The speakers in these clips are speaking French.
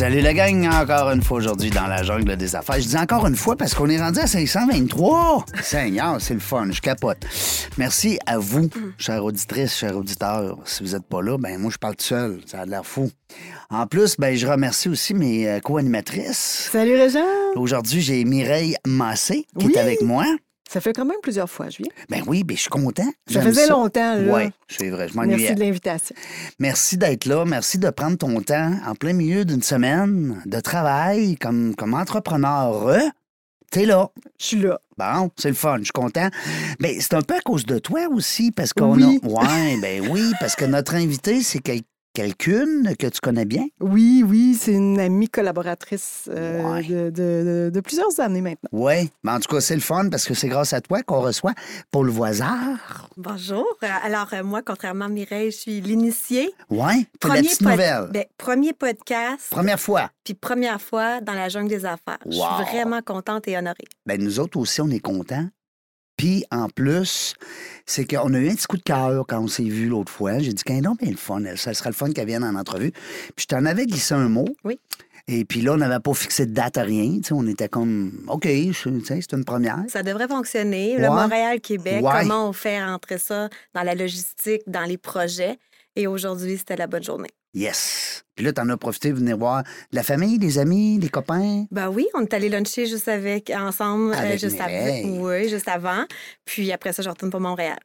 Salut la gang, encore une fois aujourd'hui dans la jungle des affaires. Je dis encore une fois parce qu'on est rendu à 523. Seigneur, c'est le fun, je capote. Merci à vous, chère auditrice, chers auditeurs. Si vous n'êtes pas là, ben moi je parle tout seul, ça a l'air fou. En plus, ben je remercie aussi mes euh, co-animatrices. Salut Régent! Aujourd'hui, j'ai Mireille Massé qui Oui. est avec moi. Ça fait quand même plusieurs fois, Julien. Ben oui, ben je suis content. Ça faisait longtemps, là. Oui, c'est vrai, je m'ennuyais. Merci de l'invitation. Merci d'être là. Merci de prendre ton temps en plein milieu d'une semaine de travail comme, comme entrepreneur. T'es là. Je suis là. Bon, c'est le fun, je suis content. Mais c'est un peu à cause de toi aussi, parce qu'on Oui. a. Ouais, ben oui, parce que notre invité, c'est quel- quelqu'une que tu connais bien? Oui, oui, c'est une amie collaboratrice euh, Ouais. de, de- de- de plusieurs années maintenant. Oui. Mais en tout cas, c'est le fun parce que c'est grâce à toi qu'on reçoit Paul Voisard. Bonjour. Alors, euh, moi, contrairement à Mireille, je suis l'initiée. Ouais. T'as la petite pod- nouvelle. ben, premier podcast, Première fois. puis première fois dans la jungle des affaires. Je suis vraiment contente et honorée. Ben, nous autres aussi, on est contents. Puis, en plus, c'est qu'on a eu un petit coup de cœur quand on s'est vu l'autre fois. J'ai dit, qu'un bien le fun. Ça serait le fun qu'elle vienne en entrevue. Puis, je t'en avais glissé un mot. Oui. Et puis là, on n'avait pas fixé de date à rien. On était comme, OK, je- tu sais, c'est une première. Ça devrait fonctionner. Ouais. Le Montréal-Québec, Ouais. comment on fait rentrer ça dans la logistique, dans les projets? Et aujourd'hui, c'était la bonne journée. Yes. Puis là, t'en as profité de venir voir la famille, des amis, des copains. Ben oui, on est allé luncher juste avec, ensemble, euh, juste, avant, oui, juste avant. Puis après ça, je retourne pour Montréal.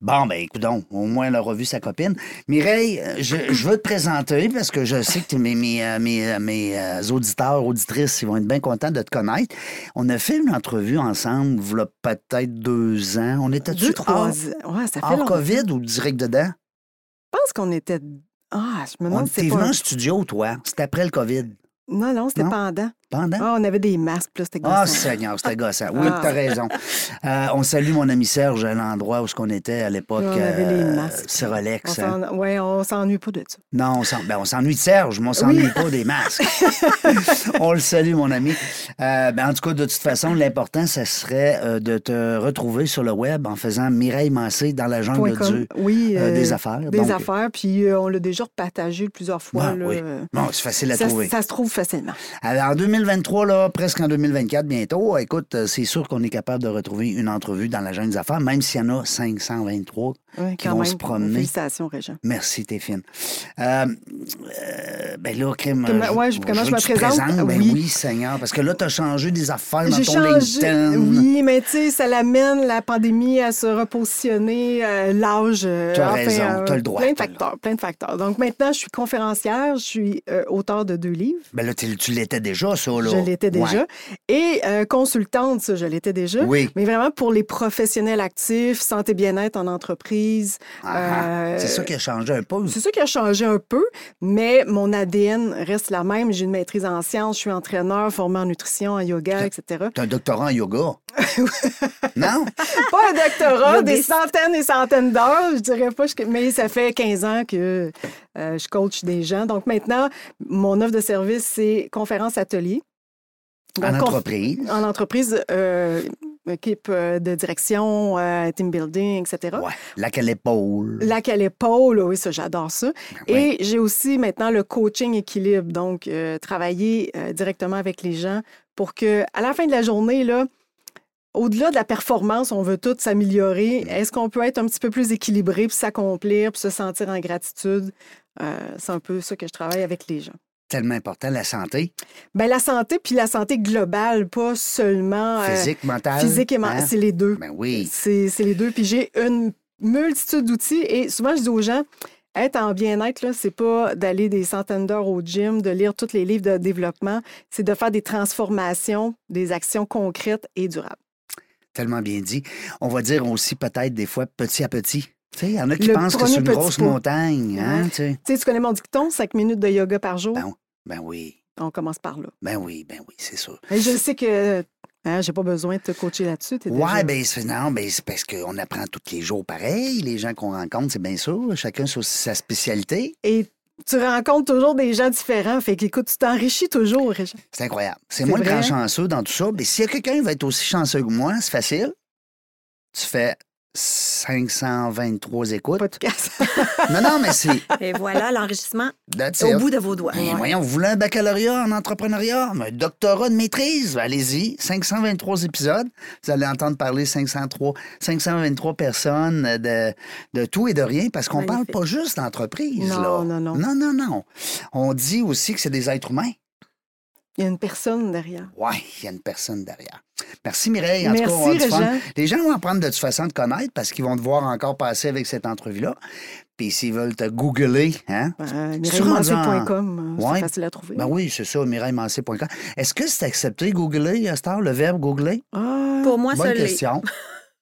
Bon, ben écoute donc, au moins elle a revu sa copine. Mireille, euh, je, je veux te présenter parce que je sais que mes, mes, euh, mes, mes, auditeurs, auditrices, ils vont être bien contents de te connaître. On a fait une entrevue ensemble, il y a peut-être deux ans. On était-tu Deux, trois hors, ans. Ouais, ça fait hors. COVID ou direct dedans? Je pense qu'on était... Ah, je me demande c'est venu en studio, toi. C'était après le COVID. Non, non, c'était pendant. Pendant? Ah, on avait des masques, là, c'était Ah, gossant. Seigneur, c'était gossant. Oui, Ah. t'as raison. Euh, on salue mon ami Serge à l'endroit où ce qu'on était à l'époque. On avait les euh, masques. Hein. s'en- ouais, on s'ennuie pas de ça. Non, on ben, on s'ennuie de Serge, mais on s'ennuie Oui. pas des masques. on le salue, mon ami. Euh, ben, en tout cas, de toute façon, l'important, ce serait de te retrouver sur le web en faisant Mireille Massé dans la jungle. Dieu. Oui. Euh, des affaires. Des donc- affaires, puis on l'a déjà repartagé plusieurs fois. Là. oui. Bon, c'est facile à ça, trouver. ça se trouve facilement. Alors, en 2023, là, presque en 2024 bientôt, écoute, euh, c'est sûr qu'on est capable de retrouver une entrevue dans la des affaires, même s'il y en a 523 Oui, qui vont même. se promener. Félicitations, Régent. Merci, t'es fine. Euh, euh, ben là. Comment- euh, ouais, je- comment je veux me tu présente? présentes? Ben oui. Oui. Seigneur, parce que là, tu as changé des affaires dans ton changé. LinkedIn. Oui, mais tu sais, ça l'amène, la pandémie, à se repositionner, euh, l'âge. euh, T'as raison, t'as le droit, Plein de facteurs, plein de facteurs. Donc maintenant, je suis conférencière, je suis euh, auteur de deux livres. Ben là, tu tu l'étais déjà, ça, là. Je l'étais déjà. Ouais. Et euh, consultante, ça, je l'étais déjà. Oui. Mais vraiment pour les professionnels actifs, santé bien-être en entreprise. Ah, ah. euh, C'est ça qui a changé un peu. C'est ça qui a changé un peu, mais mon Reste la même. J'ai une maîtrise en sciences, je suis entraîneur, formé en nutrition, en yoga, etc. T'as un doctorat en yoga? non? Pas un doctorat, des centaines et centaines d'heures, je dirais pas, mais ça fait 15 ans que euh, je coach des gens. Donc maintenant, mon offre de service, c'est conférence atelier. En entreprise. En entreprise, euh, équipe euh, de direction, euh, team building, etc. Ouais. Lac à l'épaule. Lac à l'épaule, oui, ça, j'adore ça. Ben ouais. Et j'ai aussi maintenant le coaching équilibre, donc euh, travailler euh, directement avec les gens pour que, à la fin de la journée, là, au-delà de la performance, on veut tout s'améliorer. Est-ce qu'on peut être un petit peu plus équilibré, puis s'accomplir, puis se sentir en gratitude? Euh, c'est un peu ça que je travaille avec les gens. Tellement important, la santé? Ben, la santé, puis la santé globale, pas seulement euh, Physique, mentale. physique et mentale. hein? C'est les deux. Ben oui. C'est c'est les deux. Puis j'ai une multitude d'outils et souvent je dis aux gens, être en bien-être, là, c'est pas d'aller des centaines d'heures au gym, de lire tous les livres de développement, c'est de faire des transformations, des actions concrètes et durables. Tellement bien dit. On va dire aussi peut-être des fois petit à petit. Tu sais, il y en a qui Le pensent que c'est une grosse montagne. Hein, Ouais. tu sais. Tu connais mon dicton, cinq minutes de yoga par jour? Ben, ben oui. On commence par là. Ben oui, ben oui, c'est sûr. Et je sais que hein, j'ai pas besoin de te coacher là-dessus. déjà- ben c'est, non, ben c'est parce qu'on apprend tous les jours pareil. Les gens qu'on rencontre, c'est bien sûr. Chacun sur sa spécialité. Et tu rencontres toujours des gens différents. Fait qu'écoute, tu t'enrichis toujours. C'est incroyable. C'est moi le grand vrai? chanceux dans tout ça. Mais s'il y a quelqu'un qui va être aussi chanceux que moi, c'est facile. Tu fais 523 écoutes. Casse. Non, non, mais c'est. Et voilà, l'enrichissement That's au bout de vos doigts. Ben, voyons, vous voulez un baccalauréat en entrepreneuriat, un doctorat de maîtrise, allez-y. 523 épisodes. Vous allez entendre parler 503, 523 personnes de, de tout et de rien parce qu'on parle pas juste d'entreprise. Non, là. non, non. Non, non, non. On dit aussi que c'est des êtres humains. Il y a une personne derrière. Oui, il y a une personne derrière. Merci Mireille. En tout cas, Merci, on va avoir du fun. Régent. Les gens vont apprendre de toute façon de connaître parce qu'ils vont te voir encore passer avec cette entrevue-là. Puis s'ils veulent te googler, hein? Euh, Tu rendu en- MireilleMancé.com, euh, Ouais. c'est facile à trouver. Ben oui, c'est ça, mireillemancé.com. Est-ce que c'est accepté googler, à cette heure, le verbe googler? Ah, Pour moi, Bonne ça l'est. question.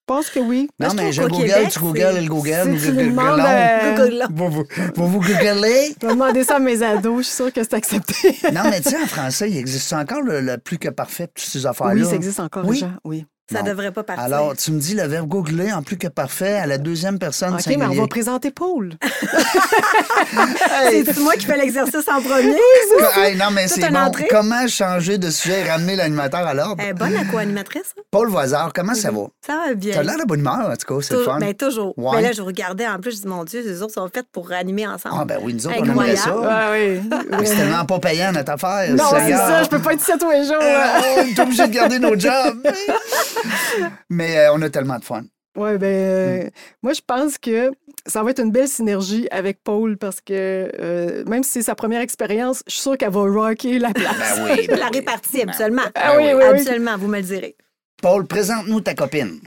je pense que oui. Non, mais je google, Québec, tu googles, c'est- elle google, nous googlons. euh, Google. Vous, vous, vous vous googlez? Je vais demander ça à mes ados, je suis sûre que c'est accepté. non, mais tu sais, en français, il existe encore le, le plus que parfait, toutes ces affaires-là? oui, ça existe encore, Oui. Régent. Oui. Ça Non. devrait pas partir. Alors, tu me dis le verbe googler en plus que parfait à la deuxième personne OK, mais on va présenter Paul. Hey, C'est moi qui fais l'exercice en premier. hey, non, mais c'est bon. entrée. Comment changer de sujet et ramener l'animateur à l'ordre? Est bonne, la co-animatrice. hein? Paul Voisard, comment ça va? Ça va bien. Tu as l'air de bonne humeur, en tout cas, c'est le fun. ben, toujours. Ouais. Mais là, je regardais en plus, je dis, mon Dieu, les autres sont faites pour animer ensemble. Ah, ben oui, nous autres, on aimerait ça. Oui. C'est tellement pas payant, notre affaire. Non, c'est ça, je peux pas être ici tous les jours. Euh, on est obligé de garder nos jobs. Mais euh, on a tellement de fun. Oui, ben, euh, Mm. moi, je pense que ça va être une belle synergie avec Paul parce que euh, même si c'est sa première expérience, je suis sûre qu'elle va rocker la place. Ben oui. ben La oui. répartie, habituellement. Ah oui, oui, oui. Habituellement, vous me le direz. Paul, présente-nous ta copine.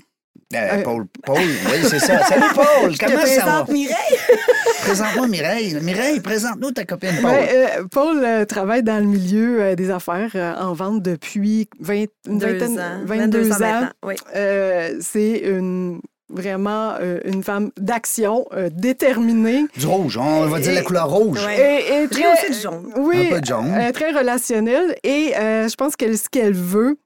Euh, Euh, Paul, Paul, oui, c'est ça. Salut, Paul. Comment ça va? présente Mireille. Présente-moi Mireille. Mireille, présente-nous ta copine, Paul. Ben, euh, Paul euh, travaille dans le milieu euh, des affaires euh, en vente depuis 20, une vingtaine- ans. 22 ans. maintenant, Oui. Euh, c'est une vraiment euh, une femme d'action, euh, déterminée. Du rouge, on va dire la couleur rouge. Ouais. Et, et J'ai très- aussi du jaune. Oui, Un peu de jaune. euh, très relationnelle. Et euh, je pense que ce qu'elle veut,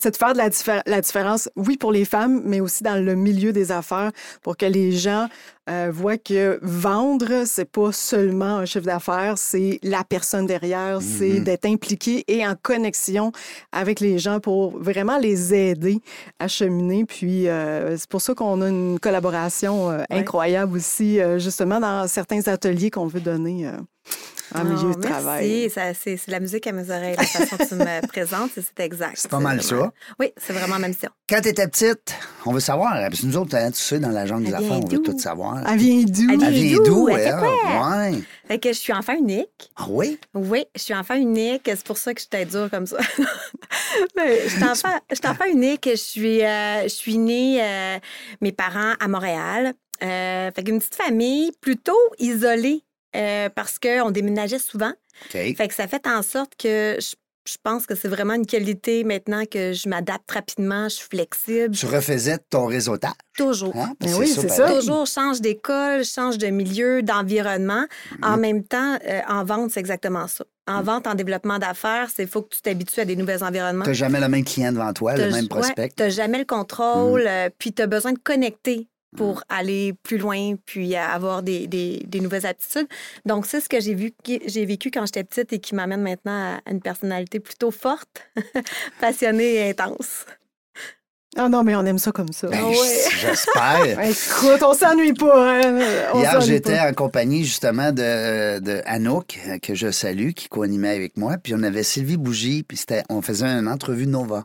c'est de faire de la, diffé- la différence, oui, pour les femmes, mais aussi dans le milieu des affaires, pour que les gens euh, voient que vendre, c'est pas seulement un chiffre d'affaires, c'est la personne derrière, c'est Mhm. d'être impliqué et en connexion avec les gens pour vraiment les aider à cheminer. Puis euh, c'est pour ça qu'on a une collaboration euh, Ouais. incroyable aussi, justement, dans certains ateliers qu'on veut donner en milieu Oh, de travail. Merci. C'est la musique à mes oreilles, la façon que tu me présentes, c'est c'est exact. C'est pas mal ça. Oui, c'est vraiment ma mission. Quand tu étais petite, on veut savoir, parce que nous autres, hein, tu sais, dans la jungle des affaires, on veut tout savoir. Elle vient d'où? Elle Elle vient d'où? d'où, Elle? Fait? Ouais. Fait que je suis enfant unique. Ah oui? Oui, je suis enfant unique. C'est pour ça que je suis dure comme ça. Mais je suis enfant, je suis enfant unique. Je suis, euh, je suis née, euh, mes parents à Montréal. Euh, fait qu'une petite famille plutôt isolée euh, parce qu'on déménageait souvent. Fait que ça fait en sorte que je, je pense que c'est vraiment une qualité maintenant que je m'adapte rapidement, je suis flexible. Tu refaisais ton réseautage. Toujours. Hein? Ben oui, c'est ça. Toujours change d'école, change de milieu, d'environnement. En Mhm. même temps, euh, en vente, c'est exactement ça. En vente, en développement d'affaires, c'est faut que tu t'habitues à des nouveaux environnements. Tu jamais le même client devant toi, le même prospect. Ouais, t'as jamais le contrôle, euh, puis tu as besoin de connecter pour aller plus loin, puis avoir des, des- des nouvelles aptitudes. Donc, c'est ce que j'ai vu, j'ai vécu quand j'étais petite et qui m'amène maintenant à une personnalité plutôt forte, passionnée et intense. Ah non, mais on aime ça comme ça. Ben, Ah ouais. J'espère. Écoute, on s'ennuie pas. hein. On Hier, s'ennuie j'étais pas. en compagnie justement de, de Anouk, euh, que je salue, qui co-animait avec moi. Puis on avait Sylvie Bougie, puis c'était, on faisait une entrevue Nova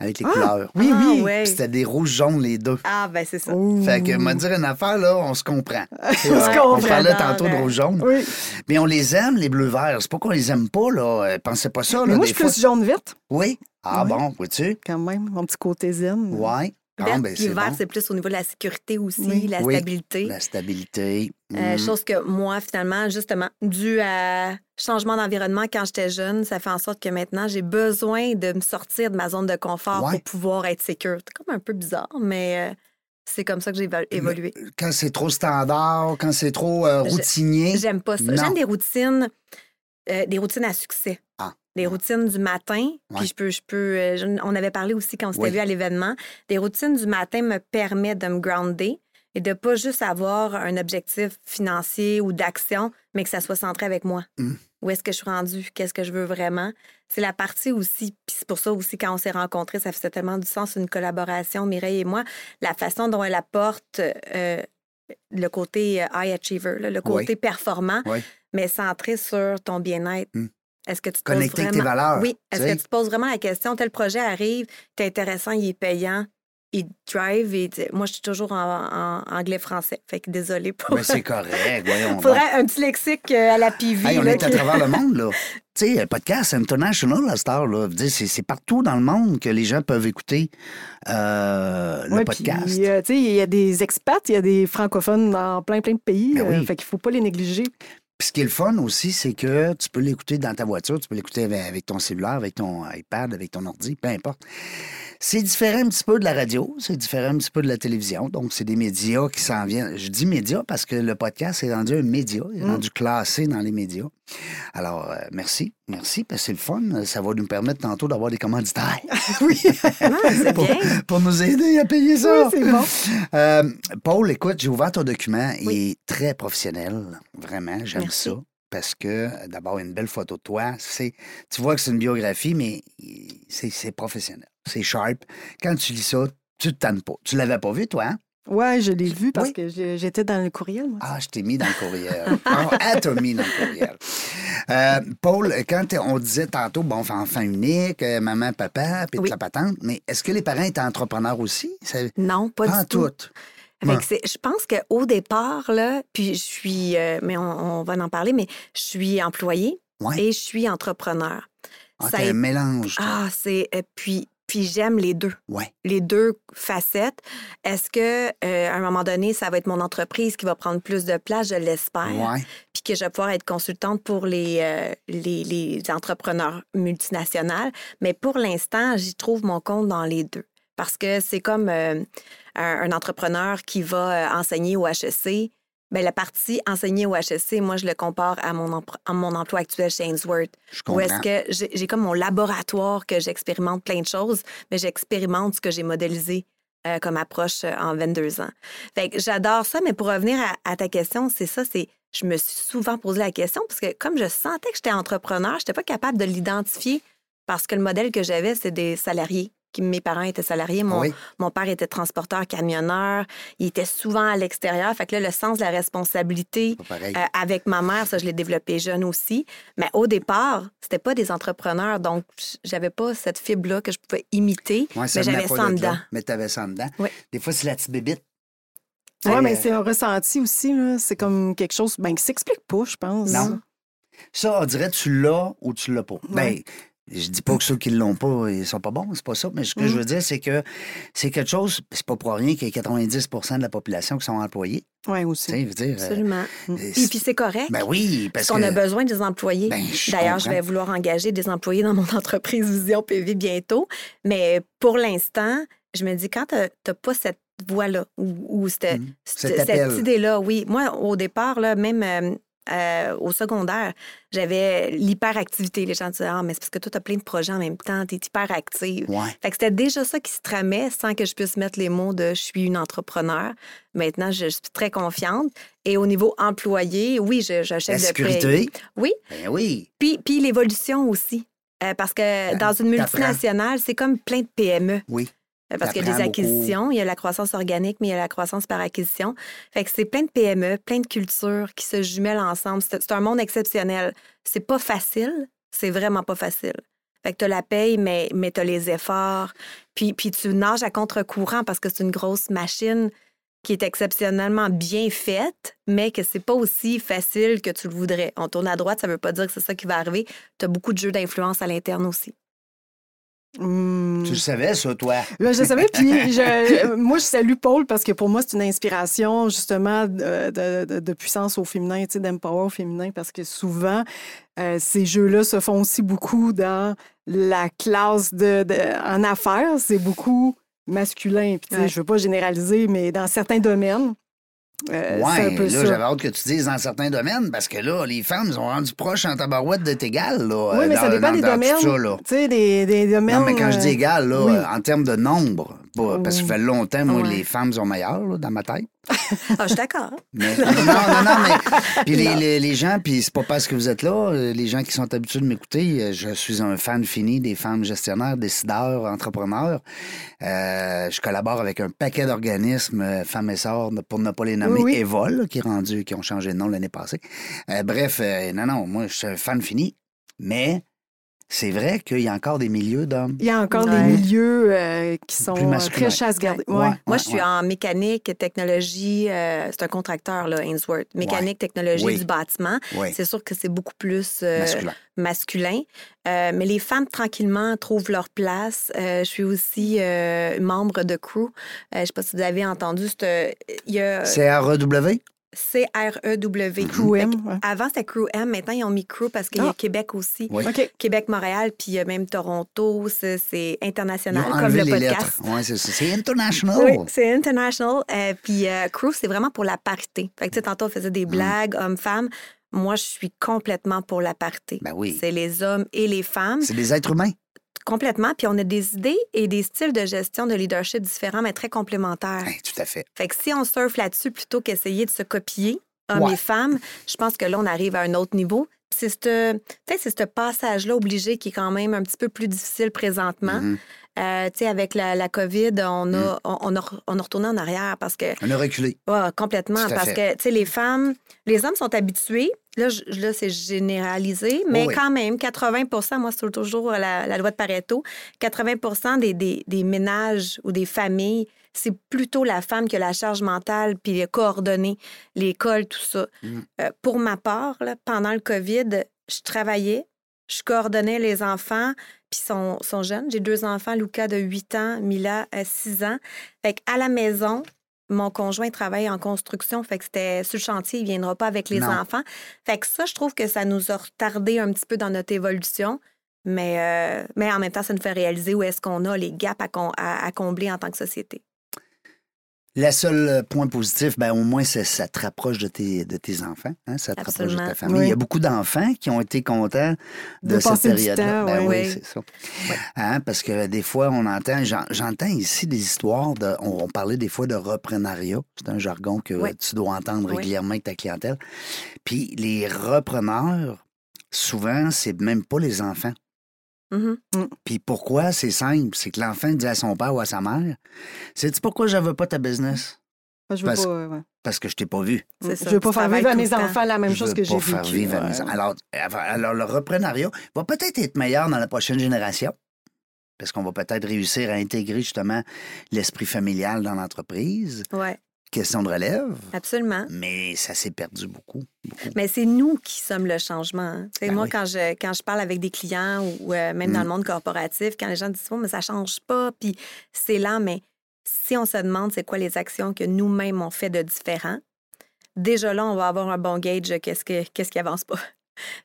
avec les Ah, couleurs. Oui, Ah, oui. ouais. Puis c'était des rouges jaunes les deux. Ah, ben c'est ça. Ouh. Fait que, me dire une affaire, là, on se comprend. On se On comprend. parlait J'adore, tantôt de rouge jaune. Oui. Mais on les aime, les bleus verts. C'est pas qu'on les aime pas, là. Euh, Pensez pas ça, là. Mais moi, des je suis fois. plus jaune-verte, Oui. Ah Ouais. bon, vois-tu? quand même. Mon petit côté zen. Ouais. Ah, Vert, ben, puis c'est vert, bon. c'est plus au niveau de la sécurité aussi, Oui. la Oui. stabilité. La stabilité. Euh, Mm. chose que moi, finalement, justement, dû à changement d'environnement quand j'étais jeune, ça fait en sorte que maintenant, j'ai besoin de me sortir de ma zone de confort Ouais. pour pouvoir être sécure. C'est comme un peu bizarre, mais euh, c'est comme ça que j'ai évo- évolué. Quand c'est trop standard, quand c'est trop euh, routinier. J'aime pas ça. J'aime des routines, euh, des routines à succès. Ah. Des routines du matin, Ouais. puis je peux, je peux, euh, je- on avait parlé aussi quand on s'était Oui. vu à l'événement, des routines du matin me permettent de me grounder et de pas juste avoir un objectif financier ou d'action, mais que ça soit centré avec moi. Mm. Où est-ce que je suis rendue? Qu'est-ce que je veux vraiment? C'est la partie aussi, puis c'est pour ça aussi quand on s'est rencontrés, ça faisait tellement du sens, une collaboration, Mireille et moi, la façon dont elle apporte euh, le côté euh, high achiever, là, le côté Oui. performant, Oui. mais centré sur ton bien-être. Mm. Est-ce que tu te Connecter poses tes vraiment... valeurs. Oui. Est-ce que tu te poses vraiment la question, tel projet arrive, c'est intéressant, il est payant, il drive, et moi, je suis toujours en, en anglais-français. Fait que désolé pour... Mais c'est correct, voyons. donc. Faudrait un petit lexique euh, à la PV. Hey, on là, est à travers le monde, là. Tu sais, le podcast international à cette heure-là. Je veux dire, C'est c'est partout dans le monde que les gens peuvent écouter euh, le Ouais, podcast. euh, tu sais, il y a des expats, il y a des francophones dans plein, plein de pays. Ben oui. euh, fait qu'il faut pas les négliger. Puis ce qui est le fun aussi, c'est que tu peux l'écouter dans ta voiture, tu peux l'écouter avec, ton cellulaire, avec ton iPad, avec ton ordi, peu importe. C'est différent un petit peu de la radio, c'est différent un petit peu de la télévision. Donc, c'est des médias qui s'en viennent. Je dis médias parce que le podcast est rendu un média, il est Mm. rendu classé dans les médias. Alors, euh, merci, merci, parce que c'est le fun. Ça va nous permettre tantôt d'avoir des commanditaires. oui, Ah, pour, bien. pour nous aider à payer ça. Oui, c'est bon. Euh, Paul, écoute, j'ai ouvert ton document. Il Oui. est très professionnel. Vraiment, j'aime ça. Parce que, d'abord, une belle photo de toi. C'est, tu vois que c'est une biographie, mais c'est professionnel. C'est sharp. Quand tu lis ça, tu te tannes pas. Tu l'avais pas vu, toi, hein? Ouais, je l'ai vu parce Oui? que j'étais dans le courriel. Moi. Ah, je t'ai mis dans le courriel. Ah, elle t'a mis dans le courriel. Euh, Paul, quand on disait tantôt, bon, enfant unique, euh, maman, papa, puis Oui. de la patente, mais est-ce que les parents étaient entrepreneurs aussi? Non, pas pas du tout. tout. Fait que je pense qu'au départ, là, puis je suis, euh, mais on, on va en parler, mais je suis employée Ouais. et je suis entrepreneur. Ah, Ça a- un mélange. toi. Ah, c'est. puis, puis j'aime les deux. Ouais. Les deux facettes. Est-ce que euh, à un moment donné, ça va être mon entreprise qui va prendre plus de place, je l'espère, Ouais. puis que je vais pouvoir être consultante pour les, euh, les, les entrepreneurs multinationales. Mais pour l'instant, j'y trouve mon compte dans les deux. Parce que c'est comme euh, un, un entrepreneur qui va enseigner au HEC. Bien, la partie enseigner au HEC, moi, je le compare à mon, à mon emploi actuel chez Ainsworth. Je Où est-ce comprends. que j'ai j'ai comme mon laboratoire que j'expérimente plein de choses, mais j'expérimente ce que j'ai modélisé euh, comme approche euh, en 22 ans. Fait que j'adore ça, mais pour revenir à, à ta question, c'est ça, c'est je me suis souvent posé la question parce que comme je sentais que j'étais entrepreneur, je n'étais pas capable de l'identifier parce que le modèle que j'avais, c'est des salariés. Mes parents étaient salariés, mon, Oui. mon père était transporteur, camionneur, il était souvent à l'extérieur. Fait que là, le sens de la responsabilité, euh, avec ma mère, ça, je l'ai développé jeune aussi. Mais au départ, c'était pas des entrepreneurs, donc j'avais pas cette fibre-là que je pouvais imiter, Ouais, mais j'avais ça en dedans. Mais t'avais ça en dedans. Oui. Des fois, c'est la petite bébite. Oui, Euh, mais c'est un ressenti aussi. là. C'est comme quelque chose ben, qui s'explique pas, je pense. Non. Ça, on dirait tu l'as ou tu l'as pas. Ben, je dis pas que ceux qui l'ont pas, ils sont pas bons, c'est pas ça. Mais ce que Mm. je veux dire, c'est que c'est quelque chose, c'est pas pour rien qu'il y ait 90% de la population qui sont employés. Oui, Tu aussi. sais, je veux dire. euh, Absolument. euh, Puis, puis c'est correct. ben oui, parce Parce qu'on que. a besoin des employés. Ben, D'ailleurs, je vais vouloir engager des employés dans mon entreprise Vision PV bientôt. Mais pour l'instant, je me dis, quand tu n'as pas cette voie-là ou, ou cette, Mhm. cette, Cet appel. cette idée-là, oui. Moi, au départ, là, même euh, euh, au secondaire, j'avais l'hyperactivité. Les gens disaient, ah, mais c'est parce que toi, tu as plein de projets en même temps, tu es hyperactive. Ouais. Fait que c'était déjà ça qui se tramait sans que je puisse mettre les mots de je suis une entrepreneur. Maintenant, je suis très confiante. Et au niveau employé, oui, La chef de paye. sécurité. Oui, Ben oui. puis, puis l'évolution aussi. Euh, parce que dans une multinationale, c'est comme plein de PME. Oui. Euh, Parce qu'il y a des beaucoup. acquisitions, il y a la croissance organique, mais il y a la croissance par acquisition. Fait que c'est plein de PME, plein de cultures qui se jumellent ensemble. C'est c'est un monde exceptionnel. C'est pas facile, c'est vraiment pas facile. Fait que tu la paye, mais, mais tu as les efforts. Puis, puis tu nages à contre-courant parce que c'est une grosse machine qui est exceptionnellement bien faite, mais que c'est pas aussi facile que tu le voudrais. On tourne à droite, ça veut pas dire que c'est ça qui va arriver. Tu as beaucoup de jeux d'influence à l'interne aussi. Hmm. Tu le savais, ça, toi? Ben, je savais, puis je- moi, je salue Paul parce que pour moi, c'est une inspiration justement de, de- de- de puissance au féminin, tu sais, d'empower au féminin, parce que souvent, euh, ces jeux-là se font aussi beaucoup dans la classe de, de- en affaires. C'est beaucoup masculin. Puis, tu sais, Ouais. je veux pas généraliser, mais dans certains domaines, Euh, Ouais, là, j'avais hâte que tu dises dans certains domaines, parce que là, les femmes sont rendues proches en tabarouette d'être égales, là. Oui, mais dans- ça dépend dans- des dans domaines. ça, là. Tu sais, des, des domaines. Non, mais quand je dis euh, égal, là, oui. en termes de nombre, pas- parce que ça fait longtemps, moi, Ouais. les femmes sont meilleures, là, dans ma tête. Ah, je suis d'accord. Mais- non, non, non, mais. Puis les, les- les gens, puis c'est pas parce que vous êtes là, euh, les gens qui sont habitués de m'écouter, euh, je suis un fan fini des femmes gestionnaires, décideurs, entrepreneurs. Euh, je collabore avec un paquet d'organismes, femmes et sœurs, pour ne pas les nommer, Oui, oui. Evol, qui, est rendu, qui ont changé de nom l'année passée. Euh, bref, euh, non, non, moi, je suis un fan fini. Mais c'est vrai qu'il y a encore des milieux d'hommes. Il y a encore Ouais. des milieux euh, qui sont Plus euh, très chasse-gardés. Ouais. Ouais. Moi, je suis ouais. en mécanique, technologie. euh, c'est un contracteur, là, Ainsworth. Mécanique, technologie Oui. du bâtiment. Oui, C'est sûr que c'est beaucoup plus euh, masculin. masculin. Euh, mais les femmes, tranquillement, trouvent leur place. Euh, je suis aussi euh, membre de Crew. Euh, je ne sais pas si vous avez entendu. c'est, euh, Il y a C'est REW? C-R-E-W. Crew M, ouais. Avant, c'était Crew M. Maintenant, ils ont mis Crew parce qu'il y a Ah. Québec aussi. Oui. OK. Québec-Montréal, puis il y a même Toronto. C'est Ils international, ont comme le podcast. Oui, c'est international. Oui, c'est international. Euh, puis euh, Crew, c'est vraiment pour la parité. Fait que, tu sais, tantôt, on faisait Mm. des blagues, hommes-femmes. Moi, je suis complètement pour la parité. Ben oui. C'est les hommes et les femmes, C'est des êtres humains. Complètement. Puis on a des idées et des styles de gestion de leadership différents, mais très complémentaires. Hein, tout à fait. Fait que si on surfe là-dessus plutôt qu'essayer de se copier, hommes Ouais. et femmes, je pense que là, on arrive à un autre niveau. C'est ce, ce passage-là obligé qui est quand même un petit peu plus difficile présentement. Mhm. Euh, avec la, la COVID, on Mm. a, on, on a, on a retourné en arrière parce que On a reculé. Ouais, complètement. Parce fait. que, les femmes, les hommes sont habitués. Là, je- là c'est généralisé, mais Oui. quand même, 80% moi, c'est toujours la, la loi de Pareto, 80 des, des, des ménages ou des familles, c'est plutôt la femme qui a la charge mentale puis les coordonner l'école, tout ça. Mm. Euh, pour ma part, là, pendant le COVID, je travaillais, je coordonnais les enfants, puis sont, sont jeunes. J'ai deux enfants, Luca de 8 ans, Mila à 6 ans. Fait qu'à la maison, mon conjoint travaille en construction, fait que c'était sur le chantier, il viendra pas avec les Non. enfants. Fait que ça, je trouve que ça nous a retardé un petit peu dans notre évolution. Mais, euh, mais en même temps, ça nous fait réaliser où est-ce qu'on a les gaps à, à- à combler en tant que société. Le seul euh, point positif, ben, au moins, c'est- ça te rapproche de tes, de tes enfants. hein, Ça te rapproche de ta famille. Oui. Il y a beaucoup d'enfants qui ont été contents de, De cette période-là. Ben oui. c'est ça. Hein, parce que des fois, on entend, j'en- j'entends ici des histoires de. On, on parlait des fois de reprenariat. C'est un jargon que tu dois entendre régulièrement avec ta clientèle. Puis les repreneurs, souvent, c'est même pas les enfants. Mhm. Puis pourquoi? C'est simple. C'est que l'enfant dit à son père ou à sa mère C'est-tu pourquoi je veux pas ta business? Je veux Parce- pas, euh, ouais. Parce que je t'ai pas vu. C'est ça, Je veux pas faire vivre à mes enfants la même Je chose que j'ai pas faire vécu. vivre à mes. Alors, alors, le reprenariat va peut-être être meilleur dans la prochaine génération. Parce qu'on va peut-être réussir à intégrer justement l'esprit familial dans l'entreprise. Ouais, Question de relève. absolument. Mais ça s'est perdu beaucoup. beaucoup. Mais c'est nous qui sommes le changement. hein. Ben moi, oui. quand, je, quand je parle avec des clients ou, euh, même Mm. dans le monde corporatif, quand les gens disent oh, mais ça change pas, puis c'est lent, mais si on se demande c'est quoi les actions que nous-mêmes on fait de différent, déjà là, on va avoir un bon gauge qu'est-ce, que, qu'est-ce qui avance pas.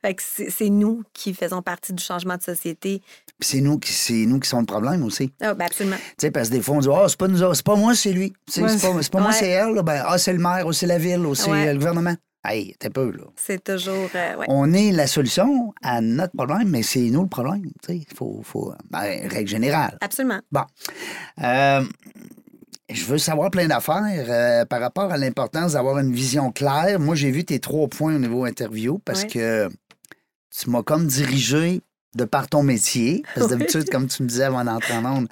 Fait que c'est, c'est nous qui faisons partie du changement de société. Puis c'est nous, qui- c'est nous qui sommes le problème aussi. Ah, ben absolument. Tu sais, parce que des fois, on dit Ah, c'est pas nous autres, c'est pas moi, c'est lui. Ouais, c'est pas, c'est pas moi, c'est elle. là. Ben, ah, c'est le maire, ou c'est la ville, ou c'est Ouais. euh, le gouvernement. Hey, t'es peu, là. C'est toujours. euh, ouais. On est la solution à notre problème, mais c'est nous le problème. Tu sais, il faut. faut ben, règle générale. Absolument. Euh, je veux savoir plein d'affaires euh, par rapport à l'importance d'avoir une vision claire. Moi, j'ai vu tes trois points au niveau interview parce Ouais. que tu m'as comme dirigé de par ton métier. Parce que Oui. d'habitude, comme tu me disais avant d'entrer en onde,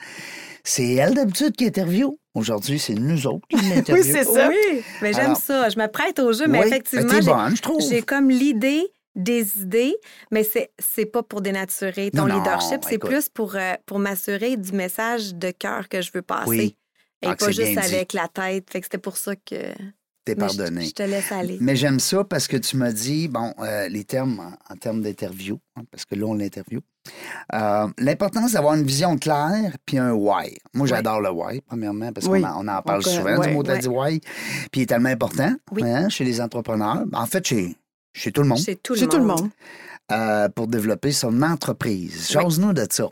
c'est elle d'habitude qui interview. Aujourd'hui, c'est nous autres qui l'interview. Oui, c'est ça. Oui, mais j'aime ça. Je me prête au jeu, mais Oui, effectivement, ben, j'ai- comme l'idée des idées, mais c'est c'est pas pour dénaturer ton Non, non, leadership, c'est écoute. plus pour, euh, pour m'assurer du message de cœur que je veux passer. Oui. Et Ah, que pas juste bien dit. avec la tête. Fait que c'était pour ça que T'es je- pardonné. Je, te laisse aller. Mais j'aime ça parce que tu m'as dit, bon, euh, les termes en, en termes d'interview, hein, parce que là, on l'interview. Euh, L'importance d'avoir une vision claire puis un why. Moi, j'adore le why, premièrement, parce Oui. qu'on en, parle souvent ouais, du mot ouais. dit why. Puis il est tellement important Oui. hein, chez les entrepreneurs. En fait, chez, chez tout le monde, Chez tout le Chez monde. tout le monde. euh, pour développer son entreprise. Oui. J'ose-nous de ça.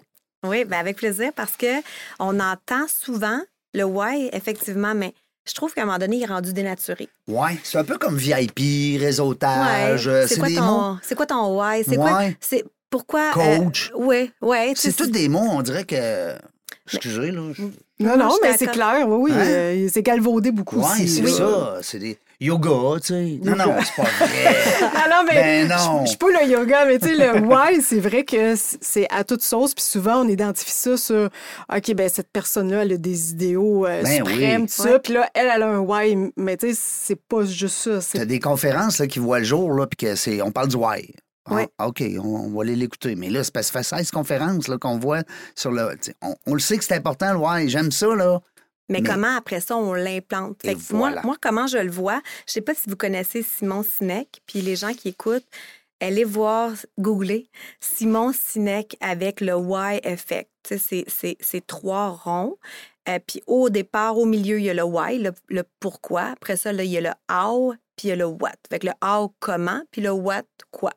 Oui, ben avec plaisir parce que on entend souvent le why, effectivement, mais je trouve qu'à un moment donné, il est rendu dénaturé. Ouais, c'est un peu comme VIP, réseautage. Ouais. euh, C'est C'est quoi, des mots. ton... c'est quoi ton why? C'est quoi? C'est pourquoi. Coach. Euh... Ouais, ouais. C'est tous des mots, on dirait que. Excusez, là. je- Non, Non, mais c'est clair, oui, oui. Hein? euh, c'est galvaudé beaucoup Ouais, c'est ça. C'est des yoga, tu sais. Non, non, c'est pas vrai. Ah non, mais Ben non. je- je suis pas le yoga, mais tu sais, le why, c'est vrai que c'est à toute sauce. Puis souvent, on identifie ça sur OK, ben cette personne-là, elle a des idéaux euh, Ben suprêmes, oui. tout ça. Puis là, elle, elle a un why. Mais tu sais, c'est pas juste ça. c'est- T'as des conférences là, qui voient le jour, là, puis que c'est. On parle du why. Ah, Ouais. OK, on, on va aller l'écouter. Mais là, c'est parce que ça fait 16 conférences là, qu'on voit sur le. On, on le sait que c'est important, le why. J'aime ça, là. Mais, Mais- comment après ça, on l'implante? Et Fait que moi, voilà. moi, comment je le vois, je sais pas si vous connaissez Simon Sinek, puis les gens qui écoutent, allez voir, googler Simon Sinek avec le why effect. C'est- trois ronds. Euh, puis au départ, au milieu, il y a le why, le, le pourquoi. Après ça, là, il y a le how, puis il y a le what. Que le how, comment, puis le what, quoi.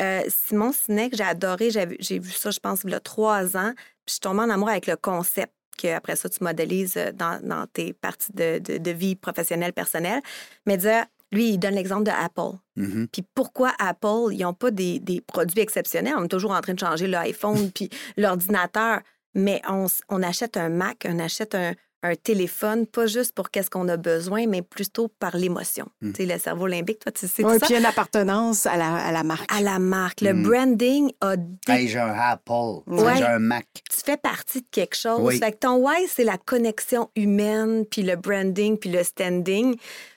Euh, Simon Sinek, j'ai adoré, j'ai vu ça, je pense, il y a trois ans, puis je suis tombée en amour avec le concept que après ça, tu modélises euh, dans, dans tes parties de, de- de vie professionnelle, personnelle. Mais dire, lui, il donne l'exemple de Apple. Mhm. Puis pourquoi Apple, ils n'ont pas des, des produits exceptionnels? On est toujours en train de changer l'iPhone puis l'ordinateur, mais on, on achète un Mac, on achète un, un téléphone, pas juste pour qu'est-ce qu'on a besoin, mais plutôt par l'émotion. Mm. Tu sais, le cerveau limbique, toi, tu sais Ouais, ça? puis une appartenance à la, à la marque. À la marque. Le Mm. branding a dé- Hey, j'ai un Apple. Ouais. J'ai un Mac. tu fais partie de quelque chose. Oui. Fait que ton why, c'est la connexion humaine, puis le branding, puis le standing.